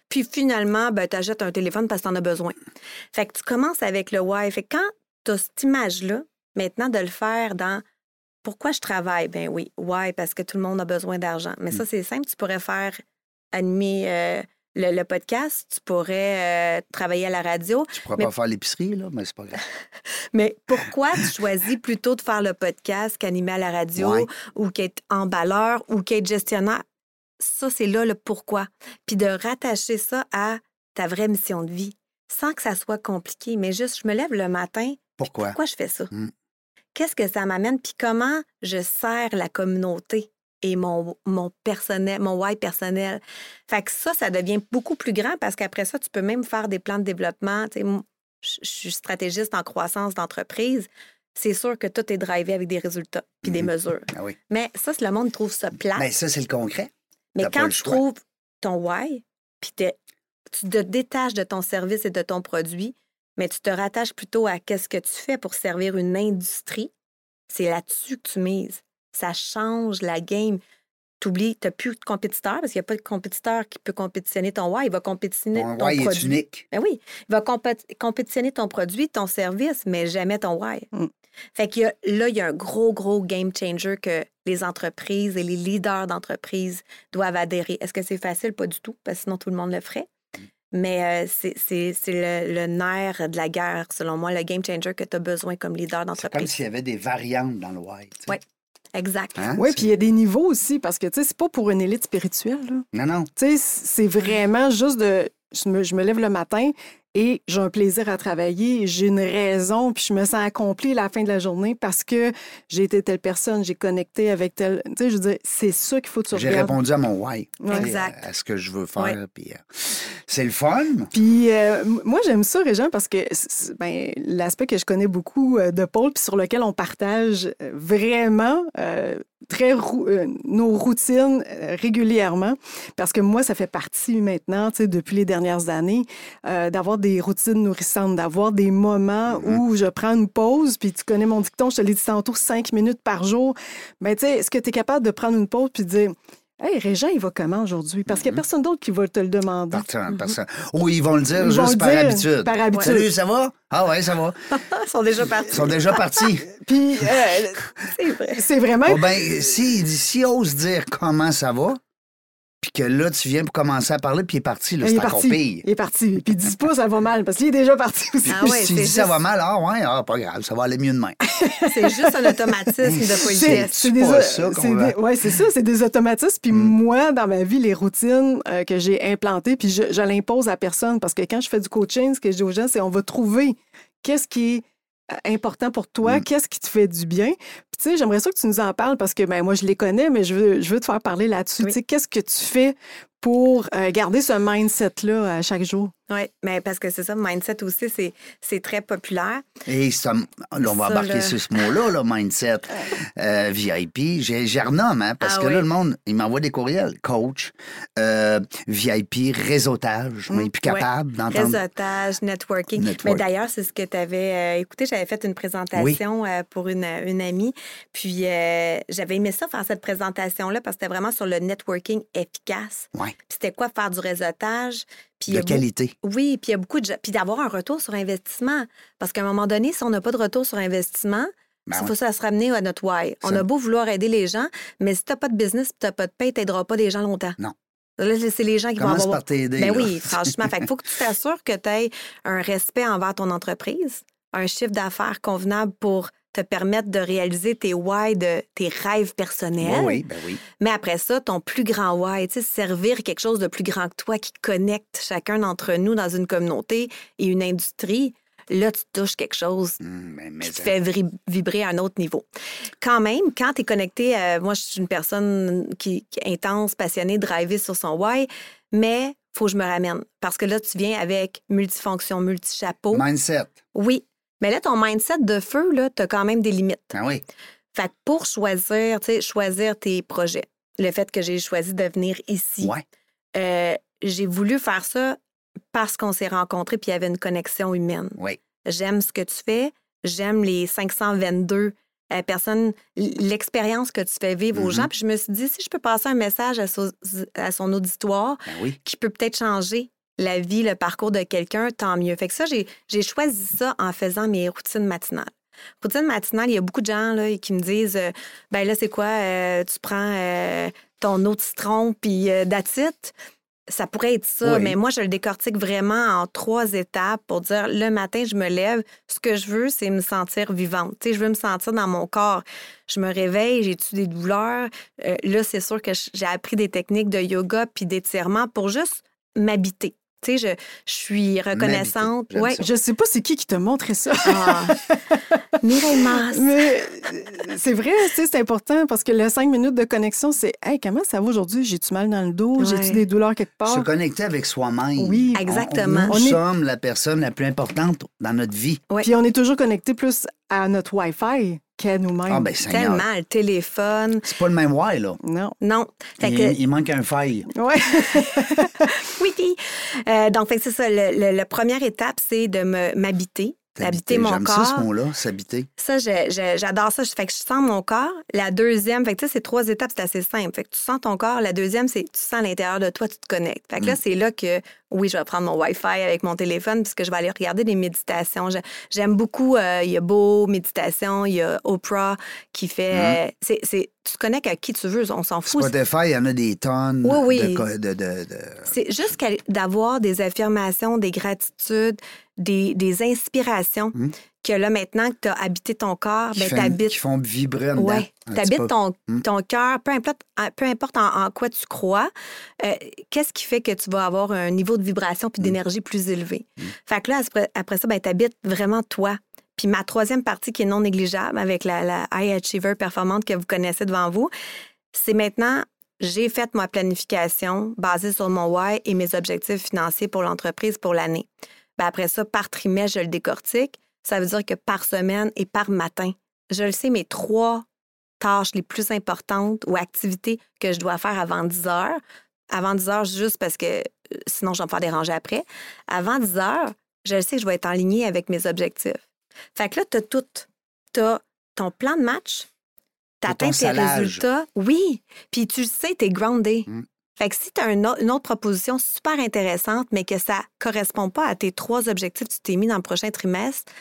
Puis finalement, ben, tu achètes un téléphone parce que tu en as besoin. Fait que tu commences avec le why. Fait que quand tu as cette image-là, maintenant de le faire dans pourquoi je travaille? Ben oui, why? Parce que tout le monde a besoin d'argent. Mais Mm. ça, c'est simple. Tu pourrais faire animer euh, le, le podcast, tu pourrais euh, travailler à la radio. Je pourrais Mais- pas faire l'épicerie, là, mais c'est pas grave. Mais pourquoi tu choisis plutôt de faire le podcast qu'animer à la radio Ouais. ou qu'être emballeur ou qu'être gestionnaire? Ça, c'est là le pourquoi. Puis de rattacher ça à ta vraie mission de vie sans que ça soit compliqué, mais juste, je me lève le matin, Pourquoi? pourquoi je fais ça? Mm. Qu'est-ce que ça m'amène? Puis comment je sers la communauté et mon, mon personnel, mon why personnel. Fait que ça, ça devient beaucoup plus grand parce qu'après ça, tu peux même faire des plans de développement. Tu sais, moi, je suis stratégiste en croissance d'entreprise. C'est sûr que tout est drivé avec des résultats puis des Mhm. mesures. Ah oui. Mais ça, c'est le monde trouve ça plat. Ben, ça, c'est le concret. Mais quand tu choix. trouves ton why, puis tu te détaches de ton service et de ton produit, mais tu te rattaches plutôt à qu'est-ce que tu fais pour servir une industrie, c'est là-dessus que tu mises. Ça change la game. T'oublies, t'as plus de compétiteur parce qu'il n'y a pas de compétiteur qui peut compétitionner ton why. Il va compétitionner Ton ton why est produit. unique. Ben oui, il va compé- compétitionner ton produit, ton service, mais jamais ton why. Mm. Fait que là, il y a un gros, gros game changer que les entreprises et les leaders d'entreprises doivent adhérer. Est-ce que c'est facile? Pas du tout, parce que sinon tout le monde le ferait. Mais euh, c'est- c'est c'est le, le nerf de la guerre, selon moi, le game changer que tu as besoin comme leader C'est comme d'entreprise. s'il y avait des variantes dans le why. Ouais. Exact. Hein? Oui, puis il y a des niveaux aussi, parce que, tu sais, c'est pas pour une élite spirituelle, là. Non, non. Tu sais, c'est vraiment juste de. Je me, je me lève le matin et j'ai un plaisir à travailler, j'ai une raison, puis je me sens accomplie à la fin de la journée parce que j'ai été telle personne, j'ai connecté avec telle. Tu sais, je veux dire, c'est ça qu'il faut que tu J'ai répondu à mon why. Ouais. Exact. À, ce que je veux faire. Ouais. puis, euh, c'est le fun. Puis euh, moi, j'aime ça, Régent, parce que ben, l'aspect que je connais beaucoup euh, de Paul, puis sur lequel on partage vraiment euh, très rou- euh, nos routines euh, régulièrement, parce que moi, ça fait partie maintenant, tu sais, depuis les dernières années, euh, d'avoir des routines nourrissantes, d'avoir des moments Mhm. où je prends une pause, puis tu connais mon dicton, je te l'ai dit tantôt, cinq minutes par jour. Mais tu sais, est-ce que tu es capable de prendre une pause puis de dire Hey, Régent, il va comment aujourd'hui? Parce qu'il n'y a personne d'autre qui va te le demander. Personne, personne. Ou ils vont le dire Ils juste par dire habitude. par habitude. Salut, ça va? Ah ouais, ça va. Ils sont déjà partis. Ils sont déjà partis. Puis, euh, C'est vrai. c'est vraiment. Oh ben, si, si ose dire comment ça va, puis que là, tu viens pour commencer à parler, puis il est parti, là, il c'est est parti. Il est parti. Puis, dis pas ça va mal, parce qu'il est déjà parti aussi. Ah ouais, si tu dis c'est ça juste- va mal, ah ouais, ah, pas grave, ça va aller mieux demain. C'est juste un automatisme de C'est politesse. c'est des, ça qu'on des- ouais, c'est ça, c'est des automatismes. Puis moi, dans ma vie, les routines euh, que j'ai implantées, puis je, je l'impose à personne parce que quand je fais du coaching, ce que je dis aux gens, c'est on va trouver qu'est-ce qui est important pour toi, Mm. qu'est-ce qui te fait du bien? Puis tu sais, j'aimerais ça que tu nous en parles parce que ben moi, je les connais, mais je veux, je veux te faire parler là-dessus. Oui. Tu sais, qu'est-ce que tu fais pour euh, garder ce mindset-là à chaque jour? Oui, mais parce que c'est ça, mindset aussi, c'est, c'est très populaire. Et ça, là, on va Ça, embarquer sur ce mot-là, là, mindset. Euh, VIP, j'ai renomme, hein, parce Ah que oui. là, le monde, il m'envoie des courriels. Coach, euh, VIP, réseautage. On n'est plus Ouais. capable d'entendre. Réseautage, networking. Network. Mais d'ailleurs, c'est ce que tu avais écouté. J'avais fait une présentation euh, pour une, une amie. Puis euh, j'avais aimé ça, faire cette présentation-là, parce que c'était vraiment sur le networking efficace. Ouais. Puis c'était quoi faire du réseautage? Puis De qualité. Oui, puis il y a beaucoup de gens- Puis d'avoir un retour sur investissement. Parce qu'à un moment donné, si on n'a pas de retour sur investissement, Ben il faut ça se ramener à notre why. On Ça- a beau vouloir aider les gens, mais si tu n'as pas de business tu n'as pas de paye, tu n'aideras pas les gens longtemps. Non. Là, c'est les gens qui vont avoir. par t'aider. Ben là. oui, franchement. Fait faut que tu t'assures que tu aies un respect envers ton entreprise, un chiffre d'affaires convenable pour te permettre de réaliser tes why, de tes rêves personnels. Oui, oui, ben oui. Mais après ça, ton plus grand why, tu sais, servir quelque chose de plus grand que toi qui connecte chacun d'entre nous dans une communauté et une industrie, là, tu touches quelque chose ben, mais qui te ça- fait vibrer à un autre niveau. Quand même, quand tu es connecté, euh, moi, je suis une personne qui, qui est intense, passionnée, drivée sur son why, mais faut que je me ramène. Parce que là, tu viens avec multifonction, multichapeau. Mindset. Oui. Mais là, ton mindset de feu, là, tu as quand même des limites. Ben oui. Fait que pour choisir, tu sais, choisir tes projets, le fait que j'ai choisi de venir ici, Ouais. euh, j'ai voulu faire ça parce qu'on s'est rencontrés puis il y avait une connexion humaine. Oui. J'aime ce que tu fais, j'aime les 522 euh, personnes, l'expérience que tu fais vivre aux Mhm. gens. Puis je me suis dit, si je peux passer un message à, son- à son auditoire Ben oui. qui peut peut-être changer la vie, le parcours de quelqu'un, tant mieux. Fait que ça, j'ai j'ai choisi ça en faisant mes routines matinales. Routine matinale, il y a beaucoup de gens là, qui me disent euh, ben là, c'est quoi, euh, tu prends euh, ton eau de citron puis it. Ça pourrait être ça, Oui. mais moi, je le décortique vraiment en trois étapes pour dire le matin, je me lève. Ce que je veux, c'est me sentir vivante. Tu sais, je veux me sentir dans mon corps. Je me réveille, j'ai-tu des douleurs? Là, c'est sûr que j'ai appris des techniques de yoga puis d'étirement pour juste m'habiter. Tu sais, je, je suis reconnaissante. J'aime Ouais. ça. Je sais pas c'est qui qui t'a montré ça. Ah. Mireille Masse. Mais euh, c'est vrai, c'est important parce que le cinq minutes de connexion, c'est Hey, comment ça va aujourd'hui? J'ai-tu mal dans le dos? Ouais. J'ai-tu des douleurs quelque part? Se connecter avec soi-même. Oui, On- exactement. nous On est- sommes la personne la plus importante dans notre vie. Ouais. Puis on est toujours connecté plus à notre Wi-Fi qu'à nous-mêmes. Ah, ben, Seigneur. Tellement, le téléphone. C'est pas le même why, là. Non. Non. Fait Il, que, il manque un faille. Ouais. oui, puis, euh, donc, c'est ça. La première étape, c'est de me- m'habiter, d'habiter mon J'aime corps. ça, ce mot-là, s'habiter. Ça, je- je- j'adore ça. Fait que je sens mon corps. La deuxième, fait que tu sais, c'est trois étapes, c'est assez simple. Fait que tu sens ton corps. La deuxième, c'est tu sens à l'intérieur de toi, tu te connectes. Fait que Mm. là, c'est là que, oui, je vais prendre mon Wi-Fi avec mon téléphone puisque je vais aller regarder des méditations. Je- J'aime beaucoup, euh, il y a Beau Méditation, il y a Oprah qui fait. Mm. c'est, c'est- tu te connectes à qui tu veux, on s'en fout. Spotify, il y en a des tonnes Oui, oui. de co- de- de- de- C'est juste d'avoir des affirmations, des gratitudes, des, des inspirations Mm. que là, maintenant que tu as habité ton corps, ben, fait- t'habites qui font vibrer. Oui, un tu habites ton, Mm. ton cœur, peu importe, peu importe en, en quoi tu crois, euh, qu'est-ce qui fait que tu vas avoir un niveau de vibration puis d'énergie plus élevé? Fait que là, après, après ça, ben, tu habites vraiment toi. Puis ma troisième partie qui est non négligeable avec la, la High Achiever performante que vous connaissez devant vous, c'est maintenant, j'ai fait ma planification basée sur mon why et mes objectifs financiers pour l'entreprise pour l'année. Ben, après ça, par trimestre, je le décortique. Ça veut dire que par semaine et par matin, je le sais, mes trois tâches les plus importantes ou activités que je dois faire avant 10 heures. Avant 10 heures, juste parce que euh, sinon, je vais me faire déranger après. Avant 10 heures, je le sais que je vais être en ligne avec mes objectifs. Fait que là, tu as tout. Tu as ton plan de match, tu atteins tes salage. résultats. Oui. Puis tu le sais, tu es groundé. Mm. Fait que si tu as une autre, proposition super intéressante, mais que ça correspond pas à tes trois objectifs que tu t'es mis dans le prochain trimestre,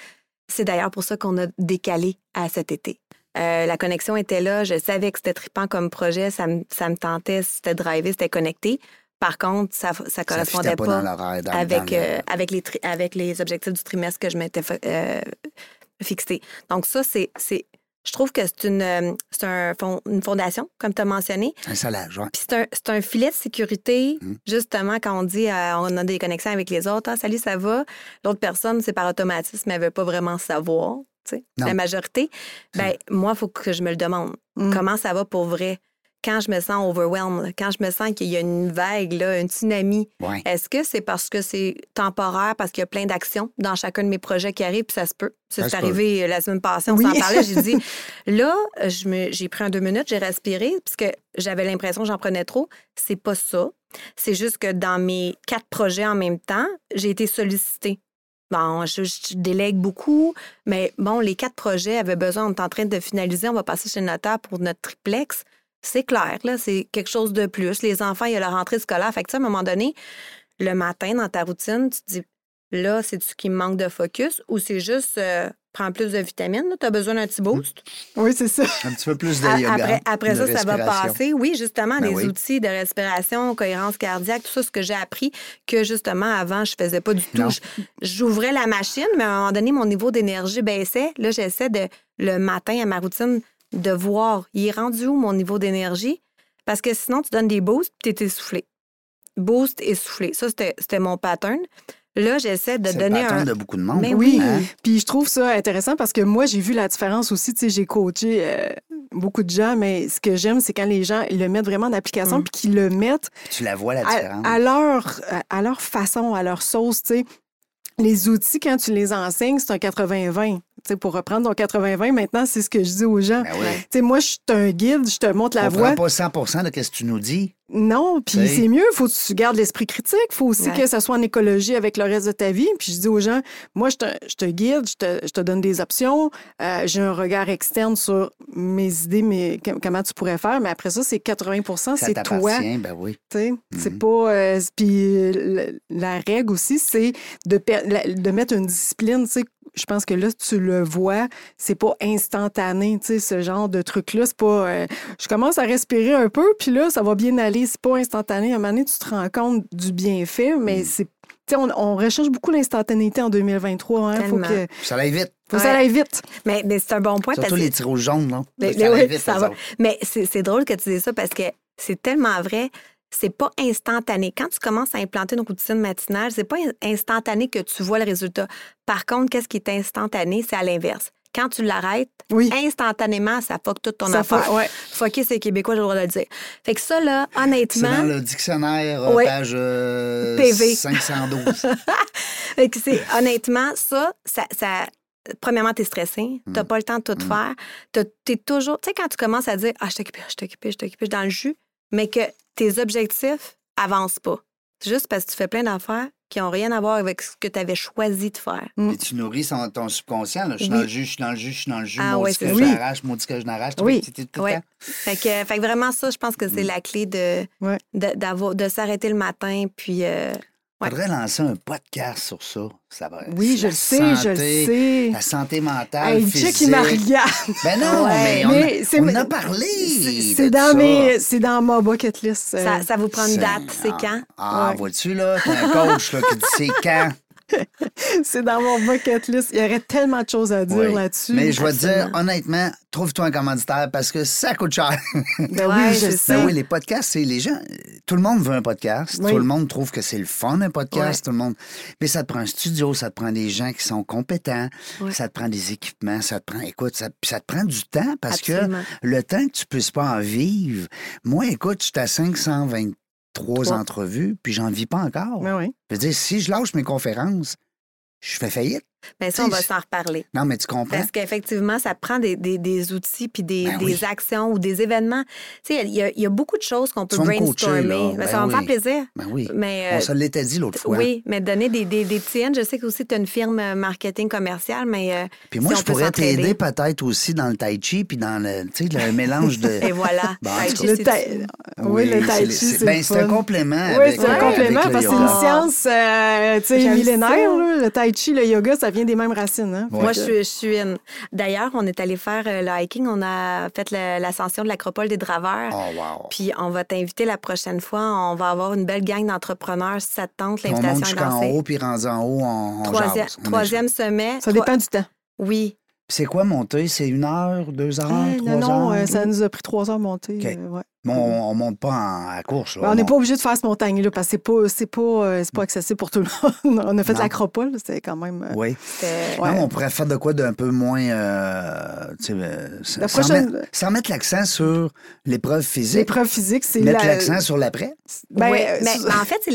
c'est d'ailleurs pour ça qu'on a décalé à cet été. Euh, la connexion était là, je savais que c'était trippant comme projet, ça me, ça me tentait, c'était drivé, c'était connecté. Par contre, ça ne correspondait pas, pas, dans l'horaire. dans- avec, dans le- euh, avec, les tri- avec les objectifs du trimestre que je m'étais euh, fixé. Donc ça, c'est, je trouve que c'est une, euh, c'est un fond- une fondation, comme tu as mentionné. un salage, ouais. Puis c'est un, c'est un filet de sécurité, Mm. justement, quand on dit euh, on a des connexions avec les autres. Ah, salut, ça va. L'autre personne, c'est par automatisme, elle ne veut pas vraiment savoir. tu sais. La majorité, ben, moi, il faut que je me le demande. Mm. Comment ça va pour vrai? Quand je me sens overwhelmed, quand je me sens qu'il y a une vague, là, un tsunami, Ouais. est-ce que c'est parce que c'est temporaire, parce qu'il y a plein d'actions dans chacun de mes projets qui arrivent, puis ça se peut? Ça, Ça c'est peut. arrivé euh, la semaine passée, on Oui. s'en parlait, j'ai dit, là, j'ai pris un deux minutes, j'ai respiré, parce que j'avais l'impression que j'en prenais trop. C'est pas ça. C'est juste que dans mes quatre projets en même temps, j'ai été sollicitée. Bon, je, je délègue beaucoup, mais bon, les quatre projets avaient besoin, on est en train de finaliser, on va passer chez le notaire pour notre triplex. C'est clair, là, c'est quelque chose de plus. Les enfants, il y a leur rentrée scolaire. Fait que, tu sais, à un moment donné, le matin, dans ta routine, tu te dis, là, c'est-tu qui me manque de focus ou c'est juste, euh, prends plus de vitamines, tu as besoin d'un petit boost? Oui, c'est ça. Un petit peu plus de yoga. Après, après de ça, ça va passer. Oui, justement, Ben des oui. outils de respiration, cohérence cardiaque, tout ça, ce que j'ai appris que justement avant, je faisais pas du tout. J'ouvrais la machine, mais à un moment donné, mon niveau d'énergie baissait. Là, j'essaie de le matin à ma routine de voir, il est rendu où mon niveau d'énergie? Parce que sinon, tu donnes des boosts, tu es essoufflé. Boost, essoufflé. Ça, c'était c'était mon pattern. Là, j'essaie de C'est le donner pattern un. de beaucoup de monde. Mais Oui, Hein? puis je trouve ça intéressant parce que moi, j'ai vu la différence aussi. Tu sais, j'ai coaché euh, beaucoup de gens, mais ce que j'aime, c'est quand les gens ils le mettent vraiment en application Mm. puis qu'ils le mettent Tu la vois, la à, différence. à leur, à- à leur façon, à leur sauce, tu sais. Les outils, quand tu les enseignes, c'est un 80-20. Tu sais, pour reprendre ton 80-20, maintenant, c'est ce que je dis aux gens. Ben oui. Moi, je suis un guide, je te montre la On voie. prend pas 100% de ce que tu nous dis. Non, puis T'sais. c'est mieux, il faut que tu gardes l'esprit critique, il faut aussi Ouais. que ça soit en écologie avec le reste de ta vie. Puis je dis aux gens, moi, je te, je te guide, je te, je te donne des options, euh, j'ai un regard externe sur mes idées, mais com- comment tu pourrais faire, mais après ça, c'est 80 Ça c'est toi. ben oui. sais. Mhm. C'est pas. euh, puis euh, la règle aussi, c'est de, la- de mettre une discipline, tu sais. Je pense que là, tu le vois, c'est pas instantané, tu sais, ce genre de truc-là. C'est pas. euh, je commence à respirer un peu, puis là, ça va bien aller. C'est pas instantané. À un moment donné, tu te rends compte du bienfait, mais Mm. c'est. tu sais, On, on recherche beaucoup l'instantanéité en 2023. Il faut que, Ça aille vite. faut que ça aille vite. Mais, mais c'est un bon point Surtout parce que les tirs jaunes, là. Mais- ça mais oui, vite, ça va. Mais c'est c'est drôle que tu dises ça parce que c'est tellement vrai. C'est pas instantané. Quand tu commences à implanter une routine matinale, c'est pas in- instantané que tu vois le résultat. Par contre, qu'est-ce qui est instantané, c'est à l'inverse. Quand tu l'arrêtes, Oui. instantanément, ça fuck toute ton Ça affaire. fait- ouais. Fucker, c'est québécois, j'ai le droit de le dire. Fait que ça, là, C'est honnêtement, dans le dictionnaire, euh, page euh, PV. 512. Fait que c'est honnêtement ça, ça, ça- premièrement t'es stressé, Mm. t'as pas le temps de tout faire, T'as- t'es toujours, tu sais quand tu commences à dire ah je t'occupe, je t'occupe, je t'occupe dans le jus, mais que tes objectifs avancent pas. C'est juste parce que tu fais plein d'affaires qui ont rien à voir avec ce que tu avais choisi de faire. Puis tu nourris son- ton subconscient. Là. Je suis Oui. dans le jus, je suis dans le jus, je suis dans le jus. Ah maudit ouais, que c'est je. Oui. n'arrache, maudit que je n'arrache. Oui. vois, c'était tout le Ouais. temps. Fait que, fait que vraiment ça, je pense que c'est Mm. la clé de Ouais. de, d'avoir- de s'arrêter le matin puis euh, Ouais. faudrait lancer un podcast sur ça. ça va, Oui, je le sais, je le santé, sais. La santé mentale, Hey, physique. check, il. Ben non, Ouais, mais, on, mais a, on en a parlé. C'est dans, mes, c'est dans ma bucket list. euh. ça, ça vous prend une date, c'est ah, quand? Ah, Ouais. vois-tu, là? T'as un coach là, qui dit c'est quand? C'est dans mon bucket list. Il y aurait tellement de choses à dire Oui. là-dessus. Mais je vais te dire, honnêtement, trouve-toi un commanditaire parce que ça coûte cher. Ben Ouais, oui, je c'est sais. Ben oui, les podcasts, c'est les gens. Tout le monde veut un podcast. Oui. Tout le monde trouve que c'est le fun, un podcast. Ouais. Tout le monde. Mais ça te prend un studio, ça te prend des gens qui sont compétents, Ouais. ça te prend des équipements, ça te prend. Écoute, ça, te prend du temps parce Absolument. que le temps que tu puisses pas en vivre. Moi, écoute, je suis à 523 Trois. entrevues, puis j'en vis pas encore. Ben oui. Je veux dire, si je lâche mes conférences, je fais faillite. Mais ça, on va s'en reparler. Non, mais tu comprends? Parce qu'effectivement, ça prend des, des- des outils puis des, Ben des oui. actions ou des événements. Tu sais, il y, a- il y a beaucoup de choses qu'on peut Tu coacher, brainstormer. là. Ben, Ben ça va me oui. faire plaisir. Ben oui. Mais, euh, On se l'était dit l'autre fois. oui, mais donner des, des, des petits. Je sais que aussi tu as une firme euh, marketing commercial, mais. euh, Puis moi, si je pourrais t'aider peut-être aussi dans le tai chi puis dans le, tu sais, le mélange de. Et voilà. Bon, Tai chi, Le Oui, le tai chi, c'est- ben, un complément. Oui, c'est un euh, complément parce que c'est une science euh, tu sais, J'aime millénaire. Le tai chi, le yoga, ça vient des mêmes racines. Hein? Ouais. Moi, je suis, je suis une. D'ailleurs, on est allé faire euh, le hiking. On a fait l'ascension de l'acropole des Draveurs. Oh, wow. Puis on va t'inviter la prochaine fois. On va avoir une belle gang d'entrepreneurs. Si ça te tente, on monte l'invitation est jusqu'en lancée. haut, puis rendu en haut, on, on Troisième, jase. On troisième sommet. Ça Trois- dépend du temps. Oui. C'est quoi monter? C'est une heure, deux heures, Ah, trois non, non, heures? euh, ça nous a pris trois heures de monter. Euh, ouais. Mais on, on monte pas en, à course. Là. Ben, on n'est pas obligé de faire cette montagne-là parce que c'est pas, c'est pas, euh, c'est pas accessible pour tout le monde. on a fait Non. l'acropole, c'était quand même. euh, Oui. Ouais. Non, on pourrait faire de quoi d'un peu moins. euh, euh, sans, prochaine- mettre, sans mettre l'accent sur l'épreuve physique. L'épreuve physique, c'est Mettre la- l'accent sur l'après? Ben, Oui, euh, mais c'est- en fait, c'est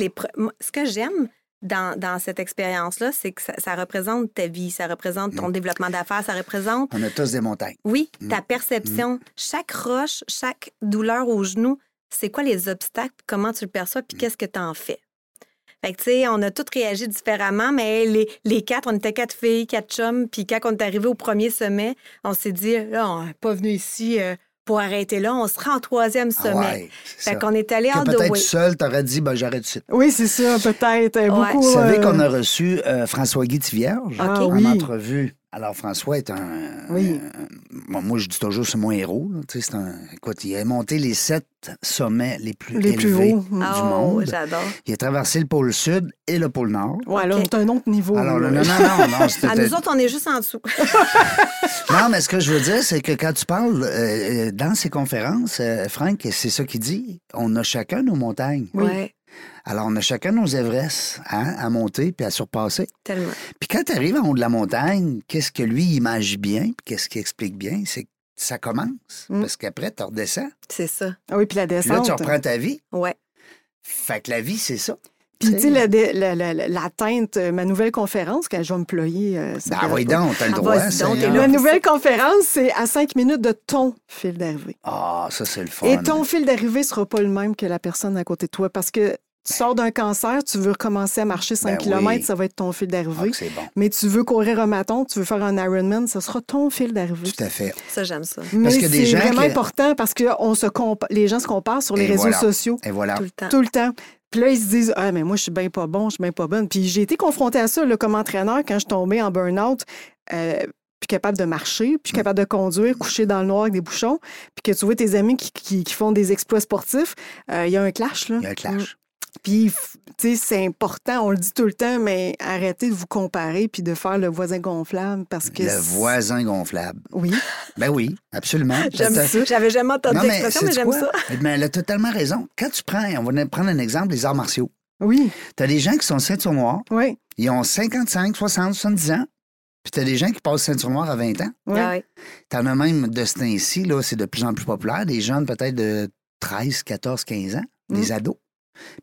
ce que j'aime dans, dans cette expérience-là, c'est que ça, ça représente ta vie, ça représente Mm. ton développement d'affaires, ça représente, On a tous des montagnes. oui, Mm. ta perception. Chaque roche, chaque douleur au genou, c'est quoi les obstacles, comment tu le perçois, Mm. puis qu'est-ce que tu en fais? Fait que, tu sais, on a tous réagi différemment, mais les, les quatre, on était quatre filles, quatre chums, puis quand on est arrivé au premier sommet, on s'est dit, là, on n'est pas venu ici euh, pour arrêter là, on sera en troisième Ah sommet. ouais, fait qu'on est allé the peut-être seul, t'aurais dit, ben, j'arrête de suite. Oui, c'est ça, peut-être. Ouais. Beaucoup. Vous savez euh, qu'on a reçu euh, François-Guy Tivierge Ah OK. oui. en entrevue. Alors, François est un. Oui. un- bon, moi, je dis toujours, c'est mon héros. là. Tu sais, c'est un, écoute, il a monté les sept sommets les plus Les plus élevés hauts. du Oh, monde. j'adore. Il a traversé le pôle Sud et le pôle Nord. Ouais, là, OK. on est à un autre niveau. Alors, là. non, non, non, non, À nous autres, on est juste en dessous. Non, mais ce que je veux dire, c'est que quand tu parles euh, euh, dans ces conférences, euh, Franck, c'est ça qu'il dit, on a chacun nos montagnes. Oui. Alors, on a chacun nos Everest hein, à monter puis à surpasser. tellement. Puis quand tu arrives en haut de la montagne, qu'est-ce que lui imagine bien, puis qu'est-ce qu'il explique bien, c'est que ça commence. Mm. Parce qu'après, tu redescends. C'est ça. Ah oui, puis la Puis là, descente. tu reprends ta vie. Ouais. Fait que la vie, c'est ça. Puis, tu sais, la la- la- l'atteinte, euh, ma nouvelle conférence, quand je vais me ployer. euh, ça Ben oui, donc, t'as le Ah, droit. donc, là. Ma nouvelle conférence, c'est à cinq minutes de ton fil d'arrivée. Ah, ça, c'est le fun. Et ton fil d'arrivée ne sera pas le même que la personne à côté de toi parce que tu sors d'un cancer, tu veux recommencer à marcher 5 Ben km, oui. ça va être ton fil Ah, d'arrivée. c'est bon. Mais tu veux courir un marathon, tu veux faire un Ironman, ça sera ton fil d'arrivée. Tout à fait. Ça, j'aime ça. Mais c'est vraiment important parce que on se compa- les gens se comparent sur les Et réseaux voilà. sociaux Et voilà. Tout le temps. tout le temps. Puis là, ils se disent Ah, mais moi, je suis bien pas bon, je suis bien pas bonne. Puis j'ai été confrontée à ça là, comme entraîneur quand je suis tombée en burn-out. euh, puis capable de marcher, puis capable de conduire, coucher dans le noir avec des bouchons, puis que tu vois tes amis qui, qui- qui font des exploits sportifs, euh, il y a un clash. Là. Il y a un clash. Puis, tu sais, c'est important, on le dit tout le temps, mais arrêtez de vous comparer puis de faire le voisin gonflable parce que. Le voisin gonflable. Oui. Ben oui, absolument. J'aime T'as- ça. J'avais jamais entendu Non, mais l'expression, mais, sais-tu j'aime quoi? ça. Mais elle a totalement raison. Quand tu prends, on va prendre un exemple, les arts martiaux. Oui. Tu as des gens qui sont ceinture noire, Oui. ils ont 55, 60, 70 ans, puis tu as des gens qui passent ceinture noire à 20 ans. oui. Ah ouais. Tu en as même de ce temps-ci, là, c'est de plus en plus populaire, des jeunes peut-être de 13, 14, 15 ans, des ados,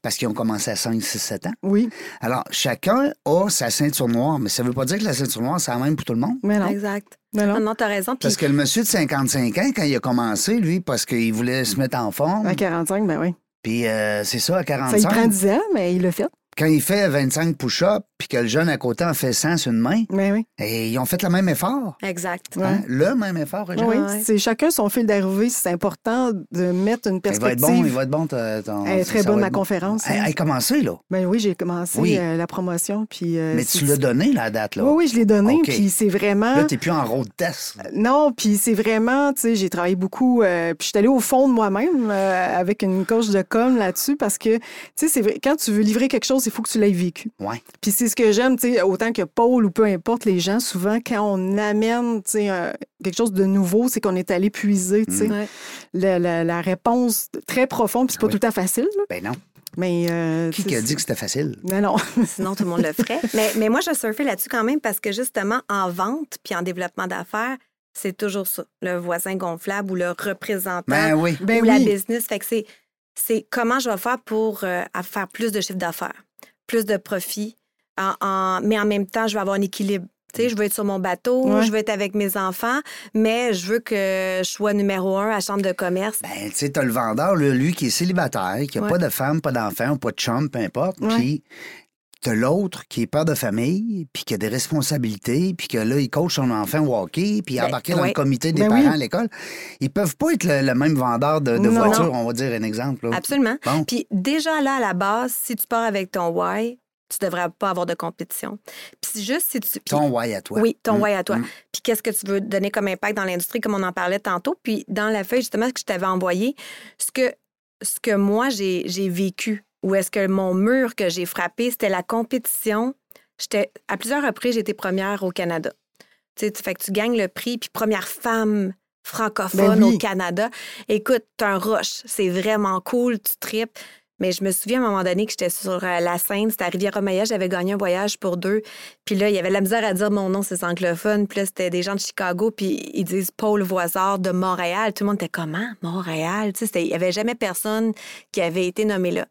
parce qu'ils ont commencé à 5, 6, 7 ans. Oui. Alors, chacun a sa ceinture noire, mais ça veut pas dire que la ceinture noire, c'est la même pour tout le monde. Mais non. Exact. Mais Non, non. non, t'as raison. Parce que le monsieur de 55 ans, quand il a commencé, lui, parce qu'il voulait se mettre en forme, À 45, ben oui. puis euh, c'est ça, à Ça y 45, prend 10 ans, mais il l'a fait. quand il fait 25 push-ups, puis que le jeune à côté en fait 100 sur une main, Mais oui. et ils ont fait le même effort. exact. Ouais. hein, Le même effort. Oui, Ouais. c'est chacun son fil d'arrivée. C'est important de mettre une Il va être perspective. bon, il va être bon. ton- ton- Elle est très bonne, ma bon. conférence. Elle hein. elle a commencé, là? Ben oui, j'ai commencé Oui. euh, la promotion. Puis, euh, Mais tu l'as donné, la date, là. Oui, oui, je l'ai donné. OK. Puis c'est vraiment. Là, t'es plus en road test. Non, puis c'est vraiment, tu sais, j'ai travaillé beaucoup, euh, puis je suis allée au fond de moi-même euh, avec une coach de com là-dessus parce que, tu sais, c'est vrai, quand tu veux livrer quelque chose, il faut que tu l'aies vécu. Ouais. Puis c'est ce que j'aime, tu sais, autant que Paul ou peu importe les gens, souvent, quand on amène, tu sais, un- quelque chose de nouveau, c'est qu'on est allé puiser, tu sais, Ouais. la, la- la réponse très profonde, puis c'est pas Oui. tout le temps facile, là, Ben non. mais... euh, Qui qui a dit que c'était facile? Non, non. Sinon, tout le monde le ferait. mais, mais moi, je surfais là-dessus quand même parce que justement, en vente puis en développement d'affaires, c'est toujours ça. Le voisin gonflable ou le représentant Ben oui. Ben ou la oui. business. Fait que c'est, c'est comment je vais faire pour euh, faire plus de chiffre d'affaires, plus de profit, en, en- mais en même temps, je vais avoir un équilibre. Tu sais, je veux être sur mon bateau, Ouais. je veux être avec mes enfants, mais je veux que je sois numéro un à la chambre de commerce. Ben, tu sais, t'as le vendeur, là, lui, qui est célibataire, qui n'a Ouais. pas de femme, pas d'enfant, pas de chum, peu importe. Puis, t'as l'autre qui est père de famille, puis qui a des responsabilités, puis que là, il coach son enfant au hockey, puis Ben, embarqué dans ouais. le comité des Ben parents oui. à l'école. Ils peuvent pas être le, le même vendeur de, voiture, on va dire un exemple. là. Absolument. Bon. Puis déjà là, à la base, si tu pars avec ton why, tu devrais pas avoir de compétition. Puis juste si tu... Ton why à toi. Oui, ton Mm, why à toi. mm. Puis qu'est-ce que tu veux donner comme impact dans l'industrie, comme on en parlait tantôt. Puis dans la feuille, justement, que je t'avais envoyé, ce que, ce que moi, j'ai vécu, ou est-ce que mon mur que j'ai frappé, c'était la compétition. J'étais À plusieurs reprises, été première au Canada. Tu sais, tu- fait que tu gagnes le prix, puis première femme francophone Ben oui. au Canada. Écoute, t'as un rush. C'est vraiment cool, tu tripes. Mais je me souviens à un moment donné que j'étais sur euh, la scène, c'était à Rivière-Maya, j'avais gagné un voyage pour deux. Puis là, il y avait la misère à dire mon nom, c'est anglophone. Puis là, c'était des gens de Chicago, puis ils disent Paul Voisard de Montréal. Tout le monde était comment? Montréal? Tu sais, il n'y avait jamais personne qui avait été nommé là.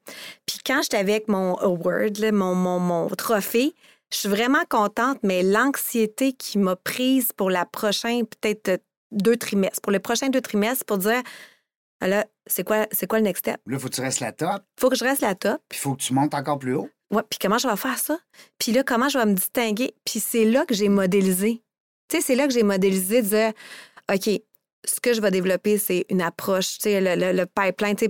Puis quand j'étais avec mon award, mon, mon, mon trophée, je suis vraiment contente, mais l'anxiété qui m'a prise pour la prochaine, peut-être euh, deux trimestres, pour les prochains deux trimestres, pour dire, Ah là, c'est quoi, c'est quoi le next step? Là, faut que tu restes la top, Faut que je reste la top. puis faut que tu montes encore plus haut. Ouais, puis comment je vais faire ça? Puis là, comment je vais me distinguer? Puis c'est là que j'ai modélisé. Tu sais, c'est là que j'ai modélisé de dire, OK, ce que je vais développer, c'est une approche, tu sais, le, le- le pipeline, tu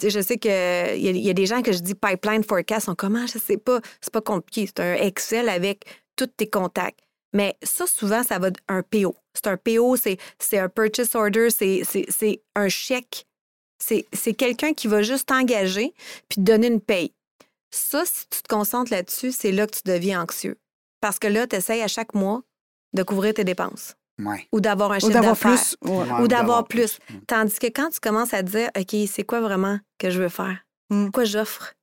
sais, je sais qu'il y, a- y a des gens que je dis pipeline forecast, sont comment? Je sais pas. C'est pas compliqué. C'est un Excel avec tous tes contacts. Mais ça, souvent, ça va un PO. C'est un PO, c'est un purchase order, c'est un chèque. C'est c'est quelqu'un qui va juste t'engager puis te donner une paye. Ça, si tu te concentres là-dessus, c'est là que tu deviens anxieux. Parce que là, tu essaies à chaque mois de couvrir tes dépenses Ouais. ou d'avoir un Ou chiffre d'avoir d'affaires. plus. Ouais, Ou d'avoir plus. plus. Tandis que quand tu commences à te dire, OK, c'est quoi vraiment que je veux faire? Mm. Quoi j'offre?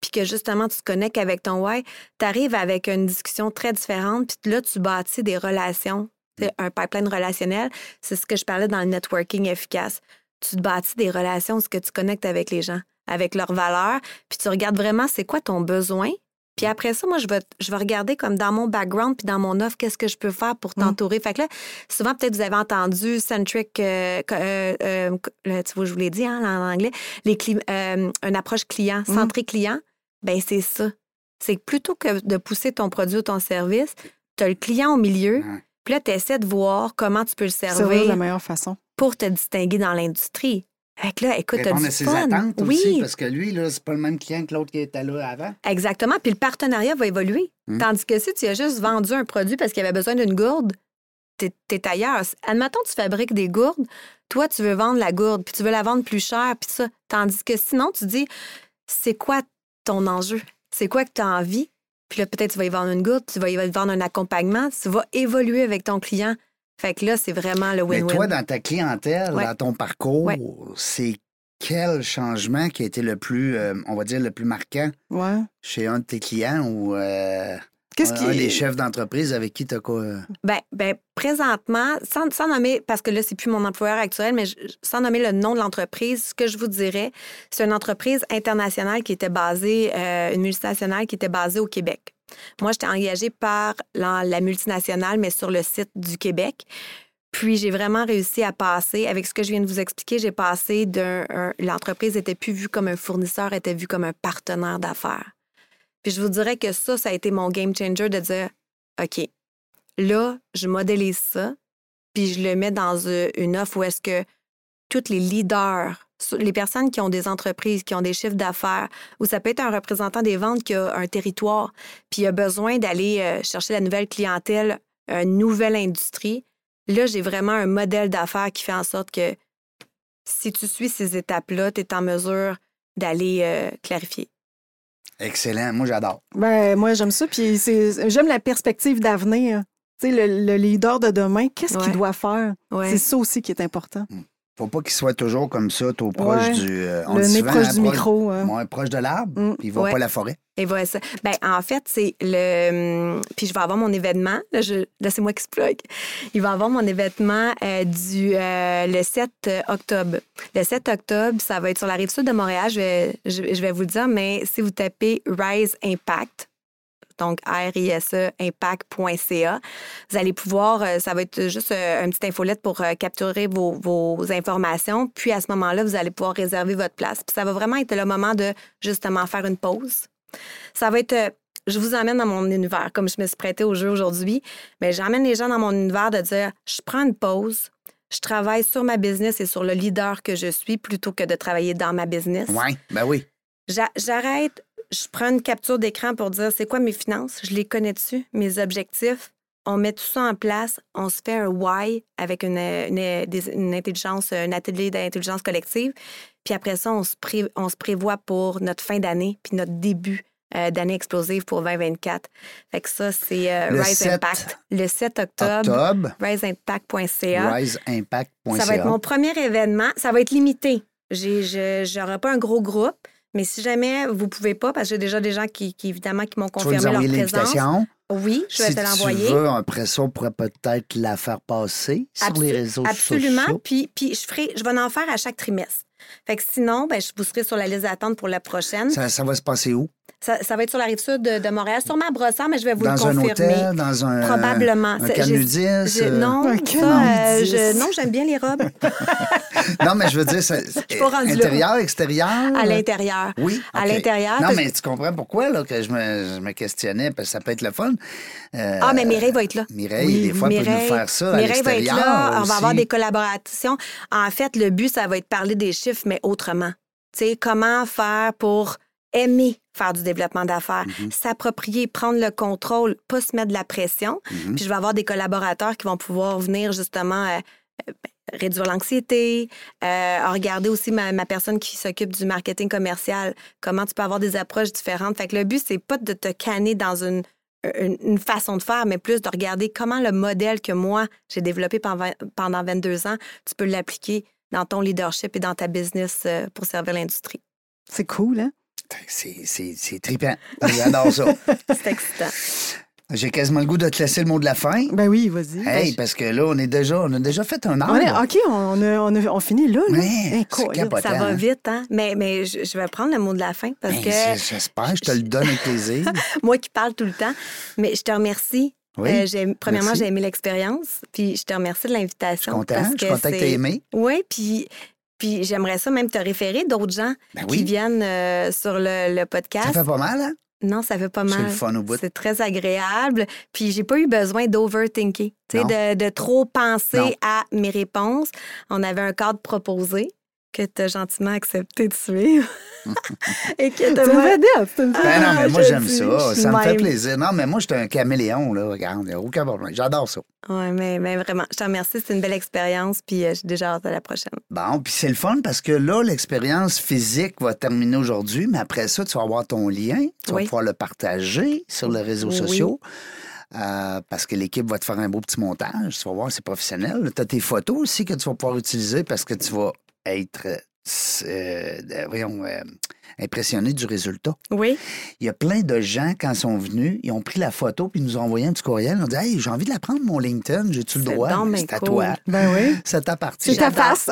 Puis que justement, tu te connectes avec ton why, tu arrives avec une discussion très différente, puis là, tu bâtis des relations, tu sais, un pipeline relationnel. C'est ce que je parlais dans le networking efficace. Tu te bâtis des relations, ce que tu connectes avec les gens, avec leurs valeurs, puis tu regardes vraiment c'est quoi ton besoin. Puis après ça, moi, je vais, je vais regarder comme dans mon background puis dans mon offre, qu'est-ce que je peux faire pour t'entourer. Fait que là, souvent, peut-être vous avez entendu centric, euh, euh, euh, tu vois, je vous l'ai dit hein, en anglais, les une approche client, centré client. Ben c'est ça. C'est que plutôt que de pousser ton produit ou ton service, tu as le client au milieu, puis là, tu essaies de voir comment tu peux le Servir de la meilleure façon. Pour te distinguer dans l'industrie. Fait que là, écoute, t'as Répondre du à ses fun. attentes oui, aussi, parce que lui, là, c'est pas le même client que l'autre qui était là avant. exactement. Puis le partenariat va évoluer. Hmm. Tandis que si tu as juste vendu un produit parce qu'il avait besoin d'une gourde, t'es es ailleurs. Admettons, tu fabriques des gourdes. Toi, tu veux vendre la gourde, puis tu veux la vendre plus cher, puis ça. Tandis que sinon, tu dis, c'est quoi ton enjeu? C'est quoi que tu as envie? Puis là, peut-être tu vas y vendre une gourde, tu vas y vendre un accompagnement, tu vas évoluer avec ton client. Fait que là, c'est vraiment le Mais win-win. toi, dans ta clientèle, Ouais. dans ton parcours, Ouais. c'est quel changement qui a été le plus, euh, on va dire, le plus marquant Ouais. chez un de tes clients ou euh, Qu'est-ce un, qui un des chefs d'entreprise avec qui tu as quoi? euh, Ben, ben, présentement, sans, sans nommer, parce que là, c'est plus mon employeur actuel, mais je- sans nommer le nom de l'entreprise, ce que je vous dirais, c'est une entreprise internationale qui était basée, euh, une multinationale qui était basée au Québec. Moi, j'étais engagée par la, multinationale, mais sur le site du Québec. Puis j'ai vraiment réussi à passer, avec ce que je viens de vous expliquer, j'ai passé d'un. un- L'entreprise était plus vue comme un fournisseur, était vue comme un partenaire d'affaires. Puis je vous dirais que ça, ça a été mon game changer de dire OK, là, je modélise ça, puis je le mets dans euh, une offre où est-ce que tous les leaders, les personnes qui ont des entreprises, qui ont des chiffres d'affaires, ou ça peut être un représentant des ventes qui a un territoire, puis il a besoin d'aller euh, chercher la nouvelle clientèle, une nouvelle industrie. Là, j'ai vraiment un modèle d'affaires qui fait en sorte que si tu suis ces étapes-là, tu es en mesure d'aller euh, clarifier. Excellent. Moi, j'adore. Ben, moi, j'aime ça. Puis c'est- j'aime la perspective d'avenir. Tu sais, le, le leader de demain, qu'est-ce qu'il doit faire? Ouais. C'est ça aussi qui est important. Faut pas qu'il soit toujours comme ça, tout proche Ouais. du. euh, on le dit nez souvent, proche hein, du micro. hein. ouais, proche de l'arbre, Mm. puis il va Ouais. pas la forêt. Et voilà ça. Ben, en fait, c'est le. hum, Puis je vais avoir mon événement. Là, je... là c'est moi qui se plug. Il va avoir mon événement euh, du, euh, le 7 octobre. Le 7 octobre, ça va être sur la rive sud de Montréal. Je vais, je, je vais vous le dire, mais si vous tapez Rise Impact, donc R-I-S-E, impact.ca. Vous allez pouvoir, euh, ça va être juste euh, une petite infolette pour euh, capturer vos, vos informations. Puis à ce moment-là, vous allez pouvoir réserver votre place. Puis ça va vraiment être le moment de justement faire une pause. Ça va être, je vous emmène dans mon univers, comme je me suis prêtée au jeu aujourd'hui. Mais j'emmène les gens dans mon univers de dire, je prends une pause. Je travaille sur ma business et sur le leader que je suis plutôt que de travailler dans ma business. Oui, ben oui. J'a- J'arrête, je prends une capture d'écran pour dire c'est quoi mes finances, je les connais dessus, mes objectifs. On met tout ça en place, on se fait un why avec une, une- des- une intelligence, un atelier d'intelligence collective. Puis après ça, on se, pré- on se prévoit pour notre fin d'année puis notre début euh, d'année explosive pour 2024. Fait que ça, c'est euh, Rise 7 Impact. Le 7 octobre, Octobre, riseimpact.ca. riseimpact.ca. Ça va être mon premier événement. Ça va être limité. Je n'aurai pas un gros groupe, mais si jamais vous pouvez pas, parce que j'ai déjà des gens qui, qui, évidemment, qui m'ont Tu confirmé leur présence. Oui, je vais si te tu l'envoyer. veux, après ça, on pourrait peut-être la faire passer sur les réseaux Absolument. sociaux. Puis, puis je, ferai, je vais en faire à chaque trimestre. Fait que sinon, ben, je vous serai sur la liste d'attente pour la prochaine. Ça, ça va se passer où? Ça, va être sur la rive sud de, de Montréal, sûrement à Brossard, mais je vais vous dans le un confirmer. hôtel, dans un... Probablement. Un C'est- camp j'ai- nudiste, j'ai- euh, non, Un ça, euh, je- non, j'aime bien les robes Non, mais je veux dire, ça- pas rendue là. intérieur, extérieur? à l'intérieur. Oui. À l'intérieur, Non, mais tu comprends pourquoi là, que je me, je me questionnais, parce que ça peut être le fun. Euh, Ah, mais Mireille va être là. Mireille, Oui, des fois, peut nous Mireille- faire ça à Mireille va être là, on va avoir des collaborations. En fait, le but, ça va être parler des chiffres, mais autrement. Tu sais, comment faire pour aimer faire du développement d'affaires, Mhm. s'approprier, prendre le contrôle, pas se mettre de la pression. Mhm. Puis je vais avoir des collaborateurs qui vont pouvoir venir justement euh, euh, réduire l'anxiété, euh, regarder aussi ma, ma personne qui s'occupe du marketing commercial, comment tu peux avoir des approches différentes. Fait que le but, c'est pas de te canner dans une, une, une façon de faire, mais plus de regarder comment le modèle que moi, j'ai développé pendant, pendant 22 ans, tu peux l'appliquer dans ton leadership et dans ta business euh, pour servir l'industrie. C'est cool, hein? C'est- C'est c'est trippant. J'adore ça. C'est excitant. J'ai quasiment le goût de te laisser le mot de la fin. Ben oui, vas-y. Hey, Ben, parce que là, on est déjà, on a déjà fait un heure. OK, on, a, on, a- on finit là. là. Ouais, Hey, c'est cool. capotant. Ça va hein? vite, hein? Mais, mais je, je vais prendre le mot de la fin parce Ben, que J'espère, je te le donne avec plaisir. moi qui parle tout le temps, mais je te remercie. Oui, Euh, premièrement, j'ai aimé l'expérience, puis je te remercie de Je suis l'invitation. content. parce Je suis content que c'est- tu aimé. Oui, puis, puis j'aimerais ça même te référer d'autres gens Ben qui viennent euh, sur le, le podcast. ça fait pas mal, hein? Non, ça fait pas C'est mal. le fun au bout. C'est très agréable. Puis j'ai pas eu besoin d'overthinker, de, de trop penser Non. à mes réponses. On avait un cadre proposé que tu as gentiment accepté de suivre. Et que t'as c'est une Ben non, mais moi, j'aime ça. Ça me fait plaisir. Non, mais moi, je suis un caméléon, là. Regarde, il n'y a aucun problème. J'adore ça. Oui, mais, mais vraiment, je te remercie. C'est une belle expérience. Puis euh, j'ai déjà hâte à la prochaine. Bon, puis c'est le fun parce que là, l'expérience physique va terminer aujourd'hui, mais après ça, tu vas avoir ton lien, tu vas pouvoir le partager sur les réseaux Oui. sociaux. euh, parce que l'équipe va te faire un beau petit montage. Tu vas voir, c'est professionnel. Tu as tes photos aussi que tu vas pouvoir utiliser parce que tu vas être euh, euh, voyons, euh, impressionné du résultat. Oui, Il y a plein de gens, quand ils sont venus, ils ont pris la photo puis ils nous ont envoyé un petit courriel. Ils ont dit Hey, j'ai envie de la prendre, mon LinkedIn. J'ai-tu le droit? bien C'est à cool. toi. Ben oui. Ça t'appartient. C'est ta face.